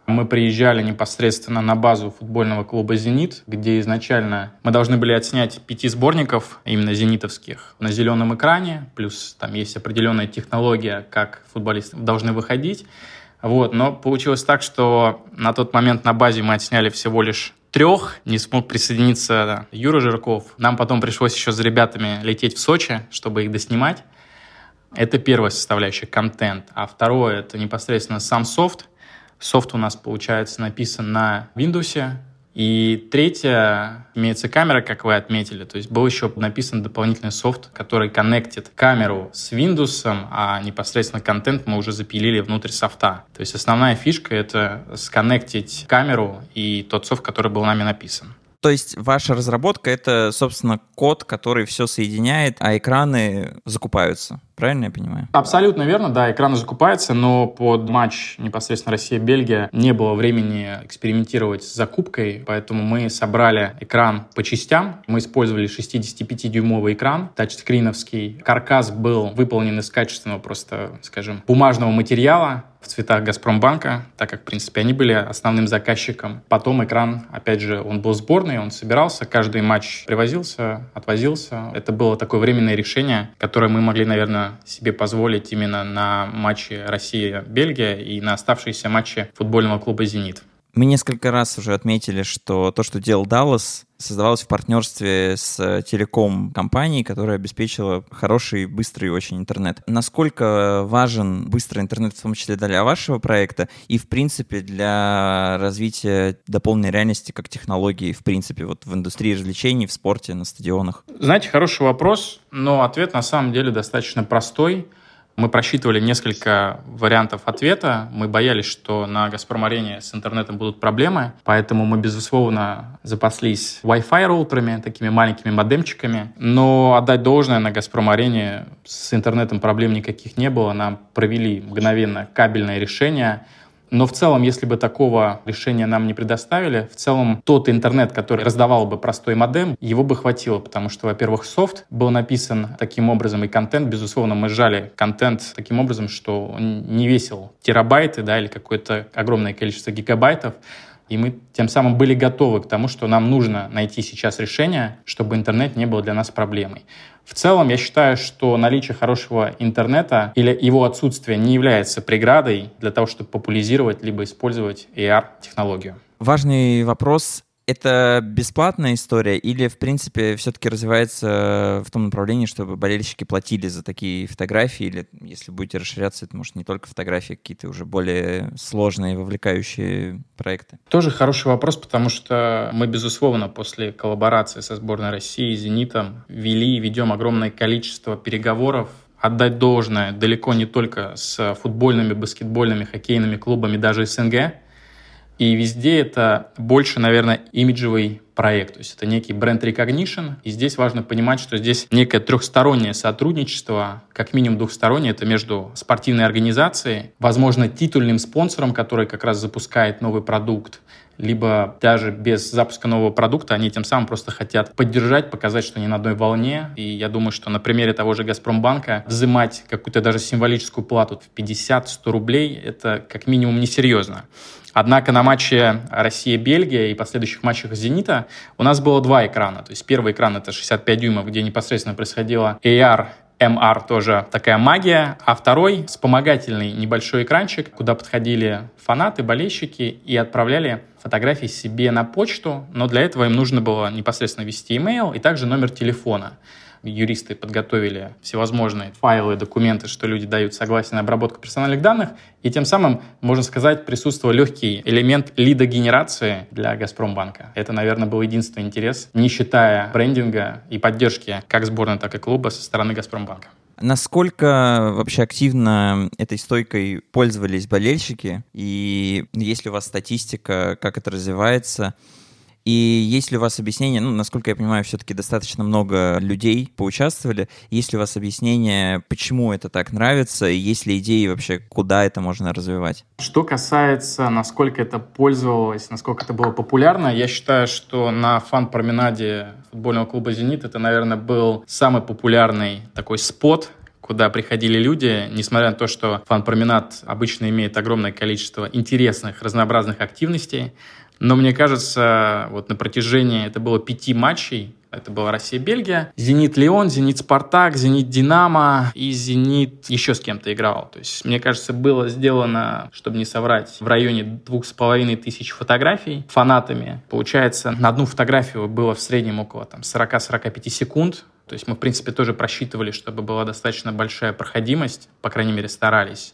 мы приезжали непосредственно на базу футбольного клуба «Зенит», где изначально мы должны были отснять пяти сборников, именно зенитовских, на зеленом экране, плюс там есть определенная технология, как футболисты должны выходить. Вот, но получилось так, что на тот момент на базе мы отсняли всего лишь трех, не смог присоединиться Юра Жирков. Нам потом пришлось еще с ребятами лететь в Сочи, чтобы их доснимать. Это первая составляющая, контент. А второе, это непосредственно сам софт – Софт у нас, получается, написан на Windows. И третье, имеется камера, как вы отметили. То есть был еще написан дополнительный софт, который коннектит камеру с Windows, а непосредственно контент мы уже запилили внутрь софта. То есть основная фишка — это сконнектить камеру и тот софт, который был нами написан. То есть ваша разработка — это, собственно, код, который все соединяет, а экраны закупаются. Правильно я понимаю? Абсолютно верно, да, экраны закупаются, но под матч непосредственно Россия-Бельгия не было времени экспериментировать с закупкой, поэтому мы собрали экран по частям. Мы использовали 65-дюймовый экран, тачскриновский. Каркас был выполнен из качественного просто, скажем, бумажного материала, цветах Газпромбанка, так как, в принципе, они были основным заказчиком. Потом экран, опять же, он был сборный, он собирался, каждый матч привозился, отвозился. Это было такое временное решение, которое мы могли, наверное, себе позволить именно на матче Россия-Бельгия и на оставшиеся матчи футбольного клуба «Зенит». Мы несколько раз уже отметили, что то, что делал Dallas, создавалось в партнерстве с телеком-компанией, которая обеспечила хороший, быстрый очень интернет. Насколько важен быстрый интернет, в том числе для вашего проекта и, в принципе, для развития дополненной реальности как технологии, в принципе, вот в индустрии развлечений, в спорте, на стадионах? Знаете, хороший вопрос, но ответ на самом деле достаточно простой – мы просчитывали несколько вариантов ответа. Мы боялись, что на «Газпром-арене» с интернетом будут проблемы, поэтому мы, безусловно, запаслись Wi-Fi роутерами, такими маленькими модемчиками. Но отдать должное на «Газпром-арене» с интернетом проблем никаких не было. Нам провели мгновенно кабельное решение. Но в целом, если бы такого решения нам не предоставили, в целом тот интернет, который раздавал бы простой модем, его бы хватило, потому что, во-первых, софт был написан таким образом, и контент, безусловно, мы сжали контент таким образом, что он не весил терабайты, да, или какое-то огромное количество гигабайтов, и мы тем самым были готовы к тому, что нам нужно найти сейчас решение, чтобы интернет не был для нас проблемой. В целом, я считаю, что наличие хорошего интернета или его отсутствие не является преградой для того, чтобы популяризировать либо использовать AR-технологию. Важный вопрос это бесплатная история или, в принципе, все-таки развивается в том направлении, чтобы болельщики платили за такие фотографии, или, если будете расширяться, это, может, не только фотографии, а какие-то уже более сложные, вовлекающие проекты? Тоже хороший вопрос, потому что мы, безусловно, после коллаборации со сборной России и «Зенитом» вели и ведем огромное количество переговоров. Отдать должное далеко не только с футбольными, баскетбольными, хоккейными клубами, даже СНГ, и везде это больше, наверное, имиджевый проект. То есть это некий бренд recognition. И здесь важно понимать, что здесь некое трехстороннее сотрудничество, как минимум двухстороннее, это между спортивной организацией, возможно, титульным спонсором, который как раз запускает новый продукт, либо даже без запуска нового продукта они тем самым просто хотят поддержать, показать, что они на одной волне. И я думаю, что на примере того же «Газпромбанка» взимать какую-то даже символическую плату в 50-100 рублей – это как минимум несерьезно. Однако на матче Россия-Бельгия и последующих матчах «Зенита» у нас было два экрана. То есть первый экран — это 65 дюймов, где непосредственно происходило AR MR тоже такая магия, а второй вспомогательный небольшой экранчик, куда подходили фанаты, болельщики и отправляли фотографии себе на почту, но для этого им нужно было непосредственно ввести email и также номер телефона юристы подготовили всевозможные файлы, документы, что люди дают согласие на обработку персональных данных, и тем самым, можно сказать, присутствовал легкий элемент лидогенерации для Газпромбанка. Это, наверное, был единственный интерес, не считая брендинга и поддержки как сборной, так и клуба со стороны Газпромбанка. Насколько вообще активно этой стойкой пользовались болельщики? И есть ли у вас статистика, как это развивается? И есть ли у вас объяснение, ну, насколько я понимаю, все-таки достаточно много людей поучаствовали, есть ли у вас объяснение, почему это так нравится, и есть ли идеи вообще, куда это можно развивать? Что касается, насколько это пользовалось, насколько это было популярно, я считаю, что на фан-променаде футбольного клуба «Зенит» это, наверное, был самый популярный такой спот, куда приходили люди, несмотря на то, что фан-променад обычно имеет огромное количество интересных, разнообразных активностей, но мне кажется, вот на протяжении, это было пяти матчей, это была Россия-Бельгия, Зенит-Леон, Зенит-Спартак, Зенит-Динамо и Зенит еще с кем-то играл. То есть, мне кажется, было сделано, чтобы не соврать, в районе двух с половиной тысяч фотографий фанатами. Получается, на одну фотографию было в среднем около там, 40-45 секунд. То есть мы, в принципе, тоже просчитывали, чтобы была достаточно большая проходимость, по крайней мере, старались.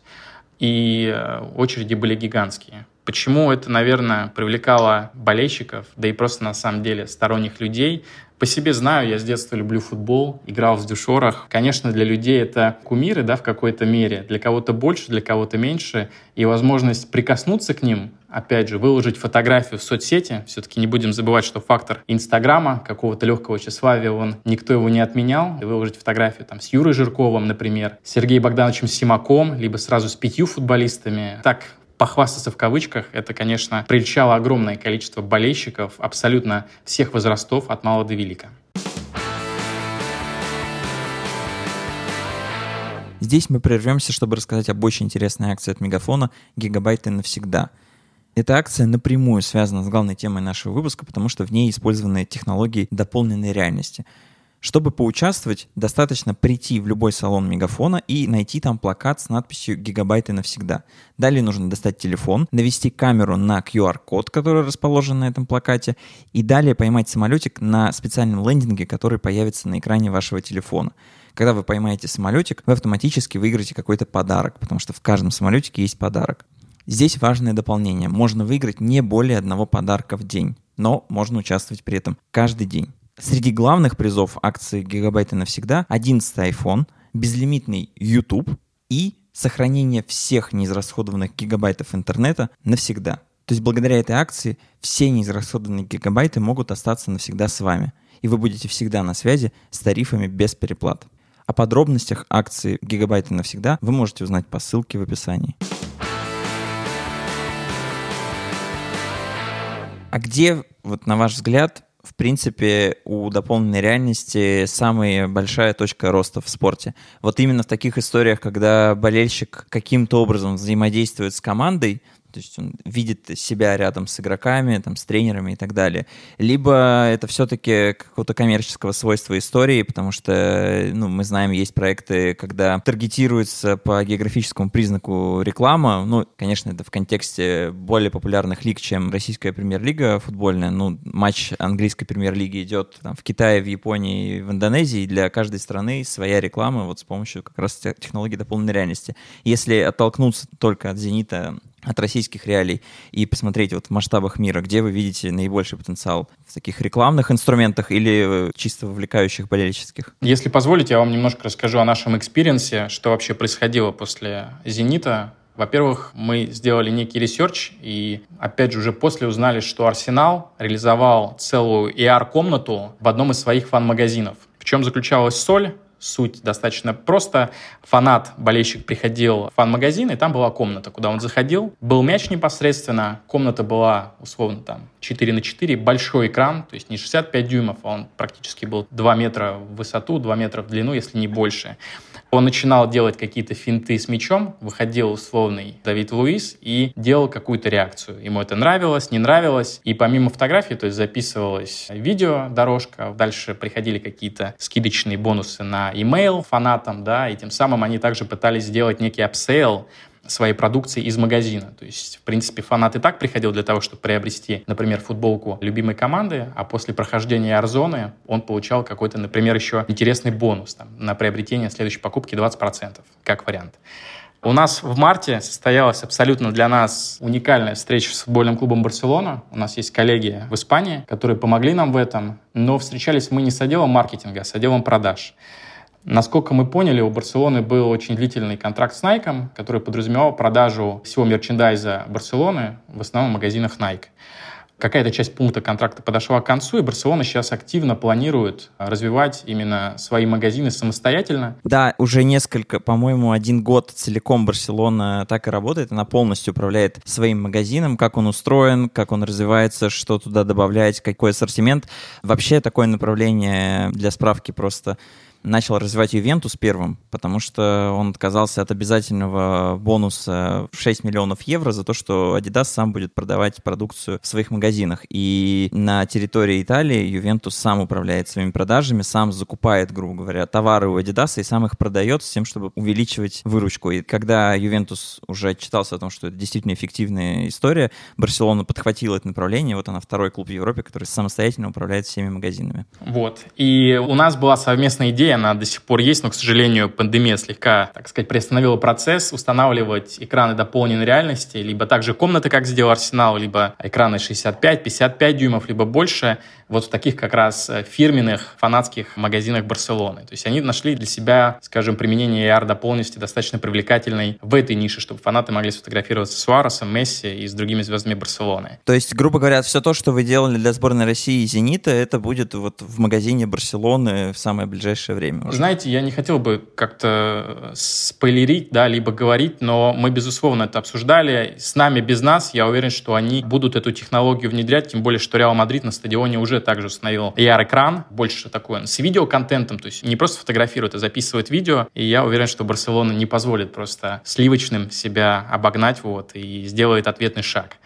И э, очереди были гигантские. Почему это, наверное, привлекало болельщиков, да и просто на самом деле сторонних людей? По себе знаю, я с детства люблю футбол, играл в дюшорах. Конечно, для людей это кумиры, да, в какой-то мере. Для кого-то больше, для кого-то меньше. И возможность прикоснуться к ним, опять же, выложить фотографию в соцсети. Все-таки не будем забывать, что фактор Инстаграма, какого-то легкого тщеславия, он, никто его не отменял. И выложить фотографию там с Юрой Жирковым, например, с Сергеем Богдановичем Симаком, либо сразу с пятью футболистами. Так похвастаться в кавычках, это, конечно, прельчало огромное количество болельщиков абсолютно всех возрастов, от мала до велика. Здесь мы прервемся, чтобы рассказать об очень интересной акции от Мегафона «Гигабайты навсегда». Эта акция напрямую связана с главной темой нашего выпуска, потому что в ней использованы технологии дополненной реальности — чтобы поучаствовать, достаточно прийти в любой салон Мегафона и найти там плакат с надписью «Гигабайты навсегда». Далее нужно достать телефон, навести камеру на QR-код, который расположен на этом плакате, и далее поймать самолетик на специальном лендинге, который появится на экране вашего телефона. Когда вы поймаете самолетик, вы автоматически выиграете какой-то подарок, потому что в каждом самолетике есть подарок. Здесь важное дополнение. Можно выиграть не более одного подарка в день, но можно участвовать при этом каждый день. Среди главных призов акции «Гигабайты навсегда» 11 iPhone, безлимитный YouTube и сохранение всех неизрасходованных гигабайтов интернета навсегда. То есть благодаря этой акции все неизрасходованные гигабайты могут остаться навсегда с вами, и вы будете всегда на связи с тарифами без переплат. О подробностях акции «Гигабайты навсегда» вы можете узнать по ссылке в описании. А где, вот на ваш взгляд, в принципе, у дополненной реальности самая большая точка роста в спорте. Вот именно в таких историях, когда болельщик каким-то образом взаимодействует с командой, то есть он видит себя рядом с игроками, там, с тренерами и так далее. Либо это все-таки какого-то коммерческого свойства истории, потому что, ну, мы знаем, есть проекты, когда таргетируется по географическому признаку реклама. Ну, конечно, это в контексте более популярных лиг, чем российская премьер-лига футбольная. Ну, матч английской премьер-лиги идет там, в Китае, в Японии, в Индонезии. Для каждой страны своя реклама вот с помощью как раз технологий дополненной реальности. Если оттолкнуться только от «Зенита», от российских реалий и посмотреть вот в масштабах мира, где вы видите наибольший потенциал в таких рекламных инструментах или э, чисто вовлекающих болельческих? Если позволите, я вам немножко расскажу о нашем experience, что вообще происходило после «Зенита». Во-первых, мы сделали некий research, и опять же уже после узнали, что Арсенал реализовал целую AR-комнату в одном из своих фан-магазинов. В чем заключалась соль? Суть достаточно просто. Фанат, болельщик приходил в фан-магазин, и там была комната, куда он заходил. Был мяч непосредственно, комната была условно там 4 на 4, большой экран, то есть не 65 дюймов, а он практически был 2 метра в высоту, 2 метра в длину, если не больше. Он начинал делать какие-то финты с мячом, выходил условный Давид Луис и делал какую-то реакцию. Ему это нравилось, не нравилось. И помимо фотографий, то есть записывалась видео дорожка, дальше приходили какие-то скидочные бонусы на email фанатам, да, и тем самым они также пытались сделать некий upsell своей продукции из магазина. То есть, в принципе, фанат и так приходил для того, чтобы приобрести, например, футболку любимой команды, а после прохождения Арзоны он получал какой-то, например, еще интересный бонус там, на приобретение следующей покупки 20%, как вариант. У нас в марте состоялась абсолютно для нас уникальная встреча с футбольным клубом «Барселона». У нас есть коллеги в Испании, которые помогли нам в этом, но встречались мы не с отделом маркетинга, а с отделом продаж. Насколько мы поняли, у Барселоны был очень длительный контракт с Nike, который подразумевал продажу всего мерчендайза Барселоны в основном в магазинах Nike. Какая-то часть пункта контракта подошла к концу, и Барселона сейчас активно планирует развивать именно свои магазины самостоятельно. Да, уже несколько, по-моему, один год целиком Барселона так и работает. Она полностью управляет своим магазином, как он устроен, как он развивается, что туда добавлять, какой ассортимент. Вообще такое направление для справки просто начал развивать Ювентус первым, потому что он отказался от обязательного бонуса в 6 миллионов евро за то, что Adidas сам будет продавать продукцию в своих магазинах. И на территории Италии Ювентус сам управляет своими продажами, сам закупает, грубо говоря, товары у Adidas и сам их продает с тем, чтобы увеличивать выручку. И когда Ювентус уже отчитался о том, что это действительно эффективная история, Барселона подхватила это направление, вот она второй клуб в Европе, который самостоятельно управляет всеми магазинами. Вот. И у нас была совместная идея она до сих пор есть, но, к сожалению, пандемия слегка, так сказать, приостановила процесс устанавливать экраны дополненной реальности, либо также комнаты, как сделал Арсенал, либо экраны 65-55 дюймов, либо больше вот в таких как раз э, фирменных фанатских магазинах Барселоны. То есть они нашли для себя, скажем, применение AR дополненности достаточно привлекательной в этой нише, чтобы фанаты могли сфотографироваться с Суаресом, Месси и с другими звездами Барселоны. То есть, грубо говоря, все то, что вы делали для сборной России и «Зенита», это будет вот в магазине Барселоны в самое ближайшее время? Уже. Знаете, я не хотел бы как-то спойлерить, да, либо говорить, но мы, безусловно, это обсуждали. С нами, без нас, я уверен, что они будут эту технологию внедрять, тем более, что Реал Мадрид на стадионе уже также установил AR-экран, больше такой с видеоконтентом, то есть не просто фотографирует, а записывает видео. И я уверен, что Барселона не позволит просто сливочным себя обогнать вот, и сделает ответный шаг.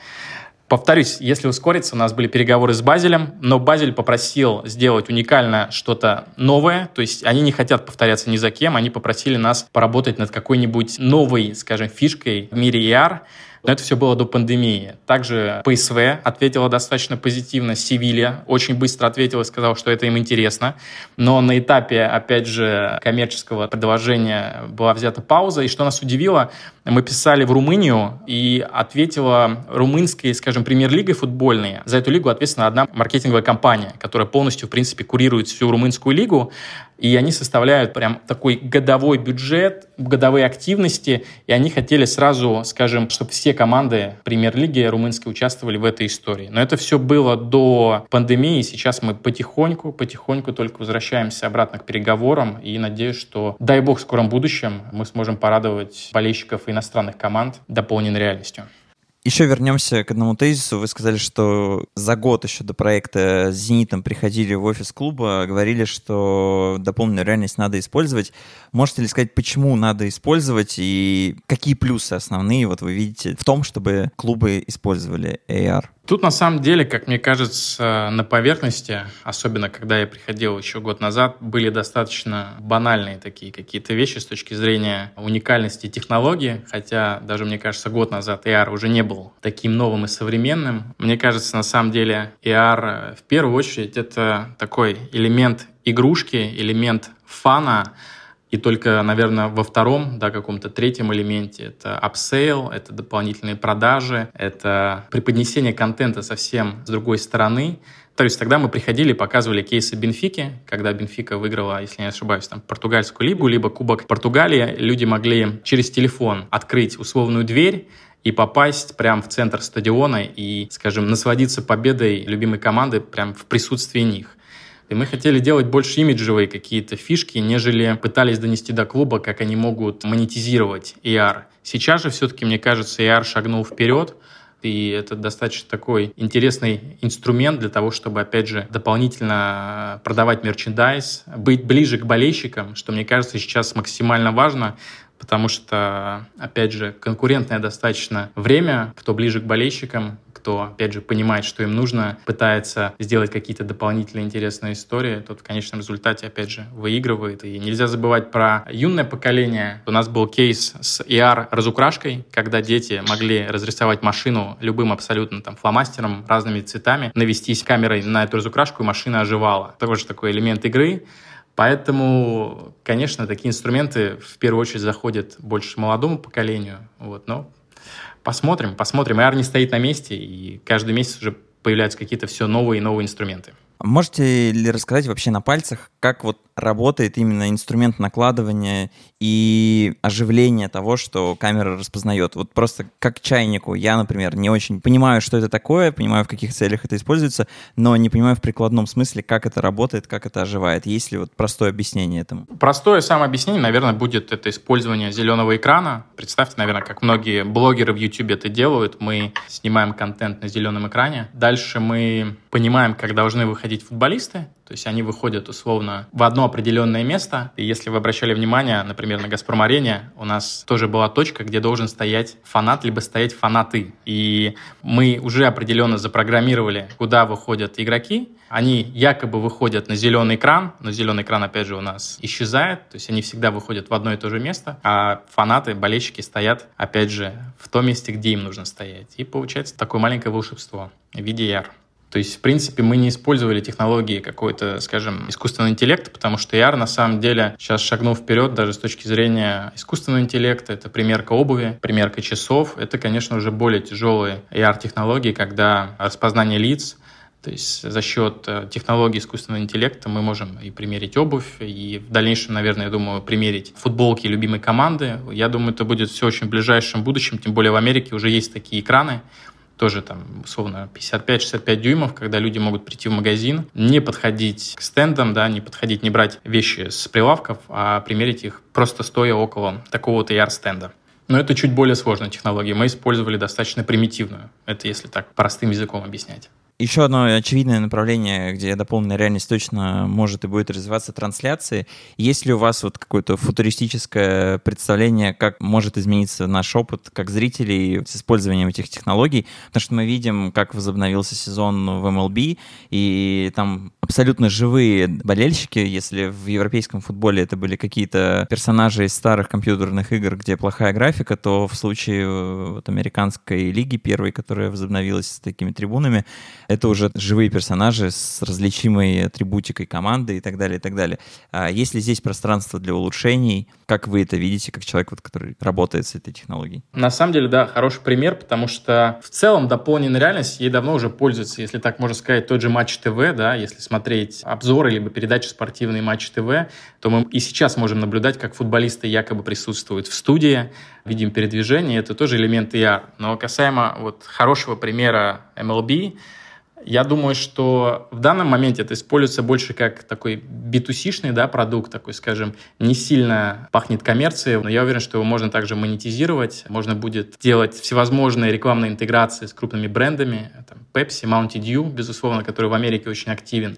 Повторюсь, если ускориться, у нас были переговоры с Базелем, но Базель попросил сделать уникально что-то новое, то есть они не хотят повторяться ни за кем, они попросили нас поработать над какой-нибудь новой, скажем, фишкой в мире ER, но это все было до пандемии. Также ПСВ ответила достаточно позитивно, Севилья очень быстро ответила и сказала, что это им интересно. Но на этапе, опять же, коммерческого предложения была взята пауза. И что нас удивило, мы писали в Румынию, и ответила румынская, скажем, премьер-лигой футбольная. За эту лигу ответственна одна маркетинговая компания, которая полностью, в принципе, курирует всю румынскую лигу. И они составляют прям такой годовой бюджет, годовые активности, и они хотели сразу, скажем, чтобы все команды премьер-лиги румынской участвовали в этой истории. Но это все было до пандемии, сейчас мы потихоньку, потихоньку только возвращаемся обратно к переговорам, и надеюсь, что, дай бог, в скором будущем мы сможем порадовать болельщиков иностранных команд дополненной реальностью. Еще вернемся к одному тезису. Вы сказали, что за год еще до проекта с «Зенитом» приходили в офис клуба, говорили, что дополненную реальность надо использовать. Можете ли сказать, почему надо использовать и какие плюсы основные вот вы видите в том, чтобы клубы использовали AR? Тут на самом деле, как мне кажется, на поверхности, особенно когда я приходил еще год назад, были достаточно банальные такие какие-то вещи с точки зрения уникальности технологии, хотя даже, мне кажется, год назад AR уже не был таким новым и современным. Мне кажется, на самом деле AR в первую очередь это такой элемент игрушки, элемент фана, и только, наверное, во втором, да, каком-то третьем элементе это upsell, это дополнительные продажи, это преподнесение контента совсем с другой стороны. То есть тогда мы приходили показывали кейсы Бенфики, когда Бенфика выиграла, если не ошибаюсь, там, португальскую лигу, либо Кубок Португалии. Люди могли через телефон открыть условную дверь, и попасть прямо в центр стадиона и, скажем, насладиться победой любимой команды прямо в присутствии них. И мы хотели делать больше имиджевые какие-то фишки, нежели пытались донести до клуба, как они могут монетизировать AR. Сейчас же все-таки, мне кажется, AR шагнул вперед, и это достаточно такой интересный инструмент для того, чтобы, опять же, дополнительно продавать мерчендайз, быть ближе к болельщикам, что, мне кажется, сейчас максимально важно, потому что, опять же, конкурентное достаточно время, кто ближе к болельщикам, кто, опять же, понимает, что им нужно, пытается сделать какие-то дополнительные интересные истории, тот в конечном результате, опять же, выигрывает. И нельзя забывать про юное поколение. У нас был кейс с AR-разукрашкой, когда дети могли разрисовать машину любым абсолютно там фломастером, разными цветами, навестись камерой на эту разукрашку, и машина оживала. Тоже такой элемент игры. Поэтому, конечно, такие инструменты в первую очередь заходят больше молодому поколению. Вот, но Посмотрим, посмотрим. AR не стоит на месте, и каждый месяц уже появляются какие-то все новые и новые инструменты. Можете ли рассказать вообще на пальцах, как вот работает именно инструмент накладывания и оживления того, что камера распознает? Вот просто как чайнику. Я, например, не очень понимаю, что это такое, понимаю, в каких целях это используется, но не понимаю в прикладном смысле, как это работает, как это оживает. Есть ли вот простое объяснение этому? Простое самое объяснение, наверное, будет это использование зеленого экрана. Представьте, наверное, как многие блогеры в YouTube это делают. Мы снимаем контент на зеленом экране. Дальше мы понимаем, как должны выходить футболисты, то есть они выходят условно в одно определенное место. И если вы обращали внимание, например, на «Газпром-арене», у нас тоже была точка, где должен стоять фанат, либо стоять фанаты. И мы уже определенно запрограммировали, куда выходят игроки. Они якобы выходят на зеленый экран, но зеленый экран, опять же, у нас исчезает. То есть они всегда выходят в одно и то же место, а фанаты, болельщики стоят, опять же, в том месте, где им нужно стоять. И получается такое маленькое волшебство AR. То есть, в принципе, мы не использовали технологии какой-то, скажем, искусственного интеллекта, потому что AR на самом деле сейчас шагнул вперед даже с точки зрения искусственного интеллекта. Это примерка обуви, примерка часов. Это, конечно, уже более тяжелые AR-технологии, когда распознание лиц, то есть за счет э, технологий искусственного интеллекта мы можем и примерить обувь, и в дальнейшем, наверное, я думаю, примерить футболки любимой команды. Я думаю, это будет все очень в ближайшем будущем, тем более в Америке уже есть такие экраны, тоже там, условно, 55-65 дюймов, когда люди могут прийти в магазин, не подходить к стендам, да, не подходить, не брать вещи с прилавков, а примерить их просто стоя около такого-то яр-стенда. Но это чуть более сложная технология. Мы использовали достаточно примитивную. Это если так простым языком объяснять. Еще одно очевидное направление, где дополненная реальность точно может и будет развиваться трансляции. Есть ли у вас вот какое-то футуристическое представление, как может измениться наш опыт как зрителей с использованием этих технологий? Потому что мы видим, как возобновился сезон в MLB, и там абсолютно живые болельщики. Если в европейском футболе это были какие-то персонажи из старых компьютерных игр, где плохая графика, то в случае э, вот, американской лиги первой, которая возобновилась с такими трибунами, это уже живые персонажи с различимой атрибутикой команды и так далее, и так далее. А есть ли здесь пространство для улучшений? Как вы это видите, как человек, вот, который работает с этой технологией? На самом деле, да, хороший пример, потому что в целом дополненная реальность ей давно уже пользуется, если так можно сказать, тот же Матч ТВ, да, если смотреть обзоры либо передачи спортивные Матч ТВ, то мы и сейчас можем наблюдать, как футболисты якобы присутствуют в студии, видим передвижение, это тоже элемент AR. Но касаемо вот хорошего примера MLB, Я думаю, что в данном моменте это используется больше как такой B2C-шный да, продукт, такой, скажем, не сильно пахнет коммерцией, но я уверен, что его можно также монетизировать, можно будет делать всевозможные рекламные интеграции с крупными брендами, там, Pepsi, Mountain Dew, безусловно, который в Америке очень активен,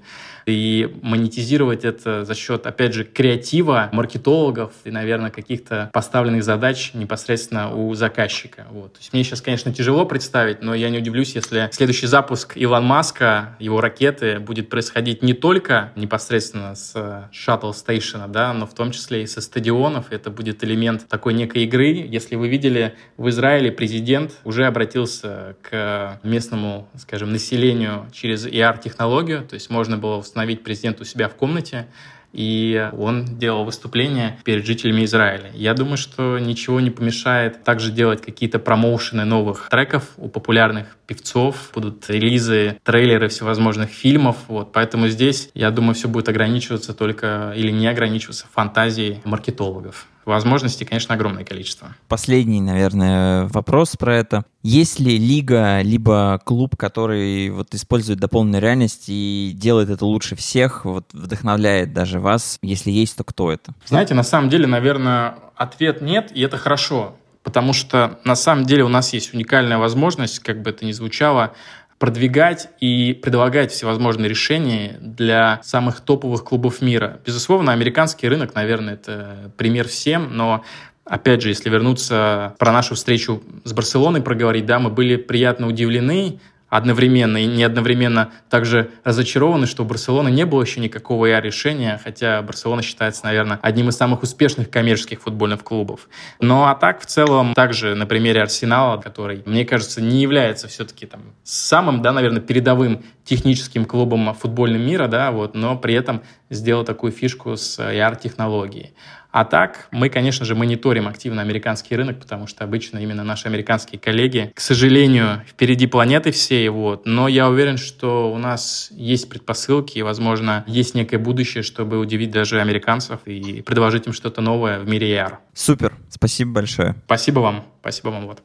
и монетизировать это за счет, опять же, креатива, маркетологов и, наверное, каких-то поставленных задач непосредственно у заказчика. Вот. То есть мне сейчас, конечно, тяжело представить, но я не удивлюсь, если следующий запуск Илон Маска, его ракеты будет происходить не только непосредственно с шаттл стейшена, да, но в том числе и со стадионов. Это будет элемент такой некой игры. Если вы видели, в Израиле президент уже обратился к местному, скажем, населению через AR-технологию, то есть можно было установить президента у себя в комнате, и он делал выступление перед жителями Израиля. Я думаю, что ничего не помешает также делать какие-то промоушены новых треков у популярных певцов, будут релизы, трейлеры всевозможных фильмов, вот, поэтому здесь, я думаю, все будет ограничиваться только или не ограничиваться фантазией маркетологов. Возможностей, конечно, огромное количество. Последний, наверное, вопрос про это. Есть ли лига, либо клуб, который вот использует дополненную реальность и делает это лучше всех, вот вдохновляет даже вас? Если есть, то кто это? Знаете, на самом деле, наверное, ответ нет, и это хорошо. Потому что на самом деле у нас есть уникальная возможность, как бы это ни звучало, продвигать и предлагать всевозможные решения для самых топовых клубов мира. Безусловно, американский рынок, наверное, это пример всем, но Опять же, если вернуться про нашу встречу с Барселоной проговорить, да, мы были приятно удивлены одновременно и не одновременно также разочарованы, что у Барселоны не было еще никакого ИА-решения, хотя Барселона считается, наверное, одним из самых успешных коммерческих футбольных клубов. Ну а так, в целом, также на примере Арсенала, который, мне кажется, не является все-таки там самым, да, наверное, передовым техническим клубом футбольного мира, да, вот, но при этом сделал такую фишку с IR-технологией. А так, мы, конечно же, мониторим активно американский рынок, потому что обычно именно наши американские коллеги, к сожалению, впереди планеты всей, вот. Но я уверен, что у нас есть предпосылки и, возможно, есть некое будущее, чтобы удивить даже американцев и предложить им что-то новое в мире AR. Супер, спасибо большое. Спасибо вам, спасибо вам, вот.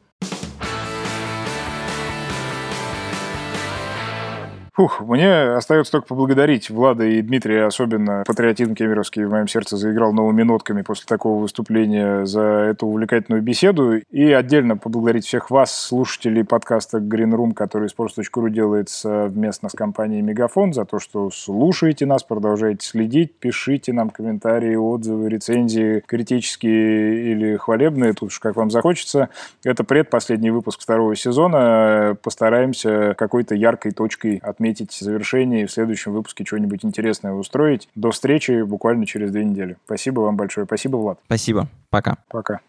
Фух, мне остается только поблагодарить Влада и Дмитрия, особенно патриотизм кемеровский в моем сердце заиграл новыми нотками после такого выступления за эту увлекательную беседу. И отдельно поблагодарить всех вас, слушателей подкаста Green Room, который sports.ru делает совместно с компанией Мегафон, за то, что слушаете нас, продолжаете следить, пишите нам комментарии, отзывы, рецензии, критические или хвалебные, тут уж как вам захочется. Это предпоследний выпуск второго сезона. Постараемся какой-то яркой точкой отметить отметить завершение и в следующем выпуске что-нибудь интересное устроить. До встречи буквально через две недели. Спасибо вам большое. Спасибо, Влад. Спасибо. Пока. Пока.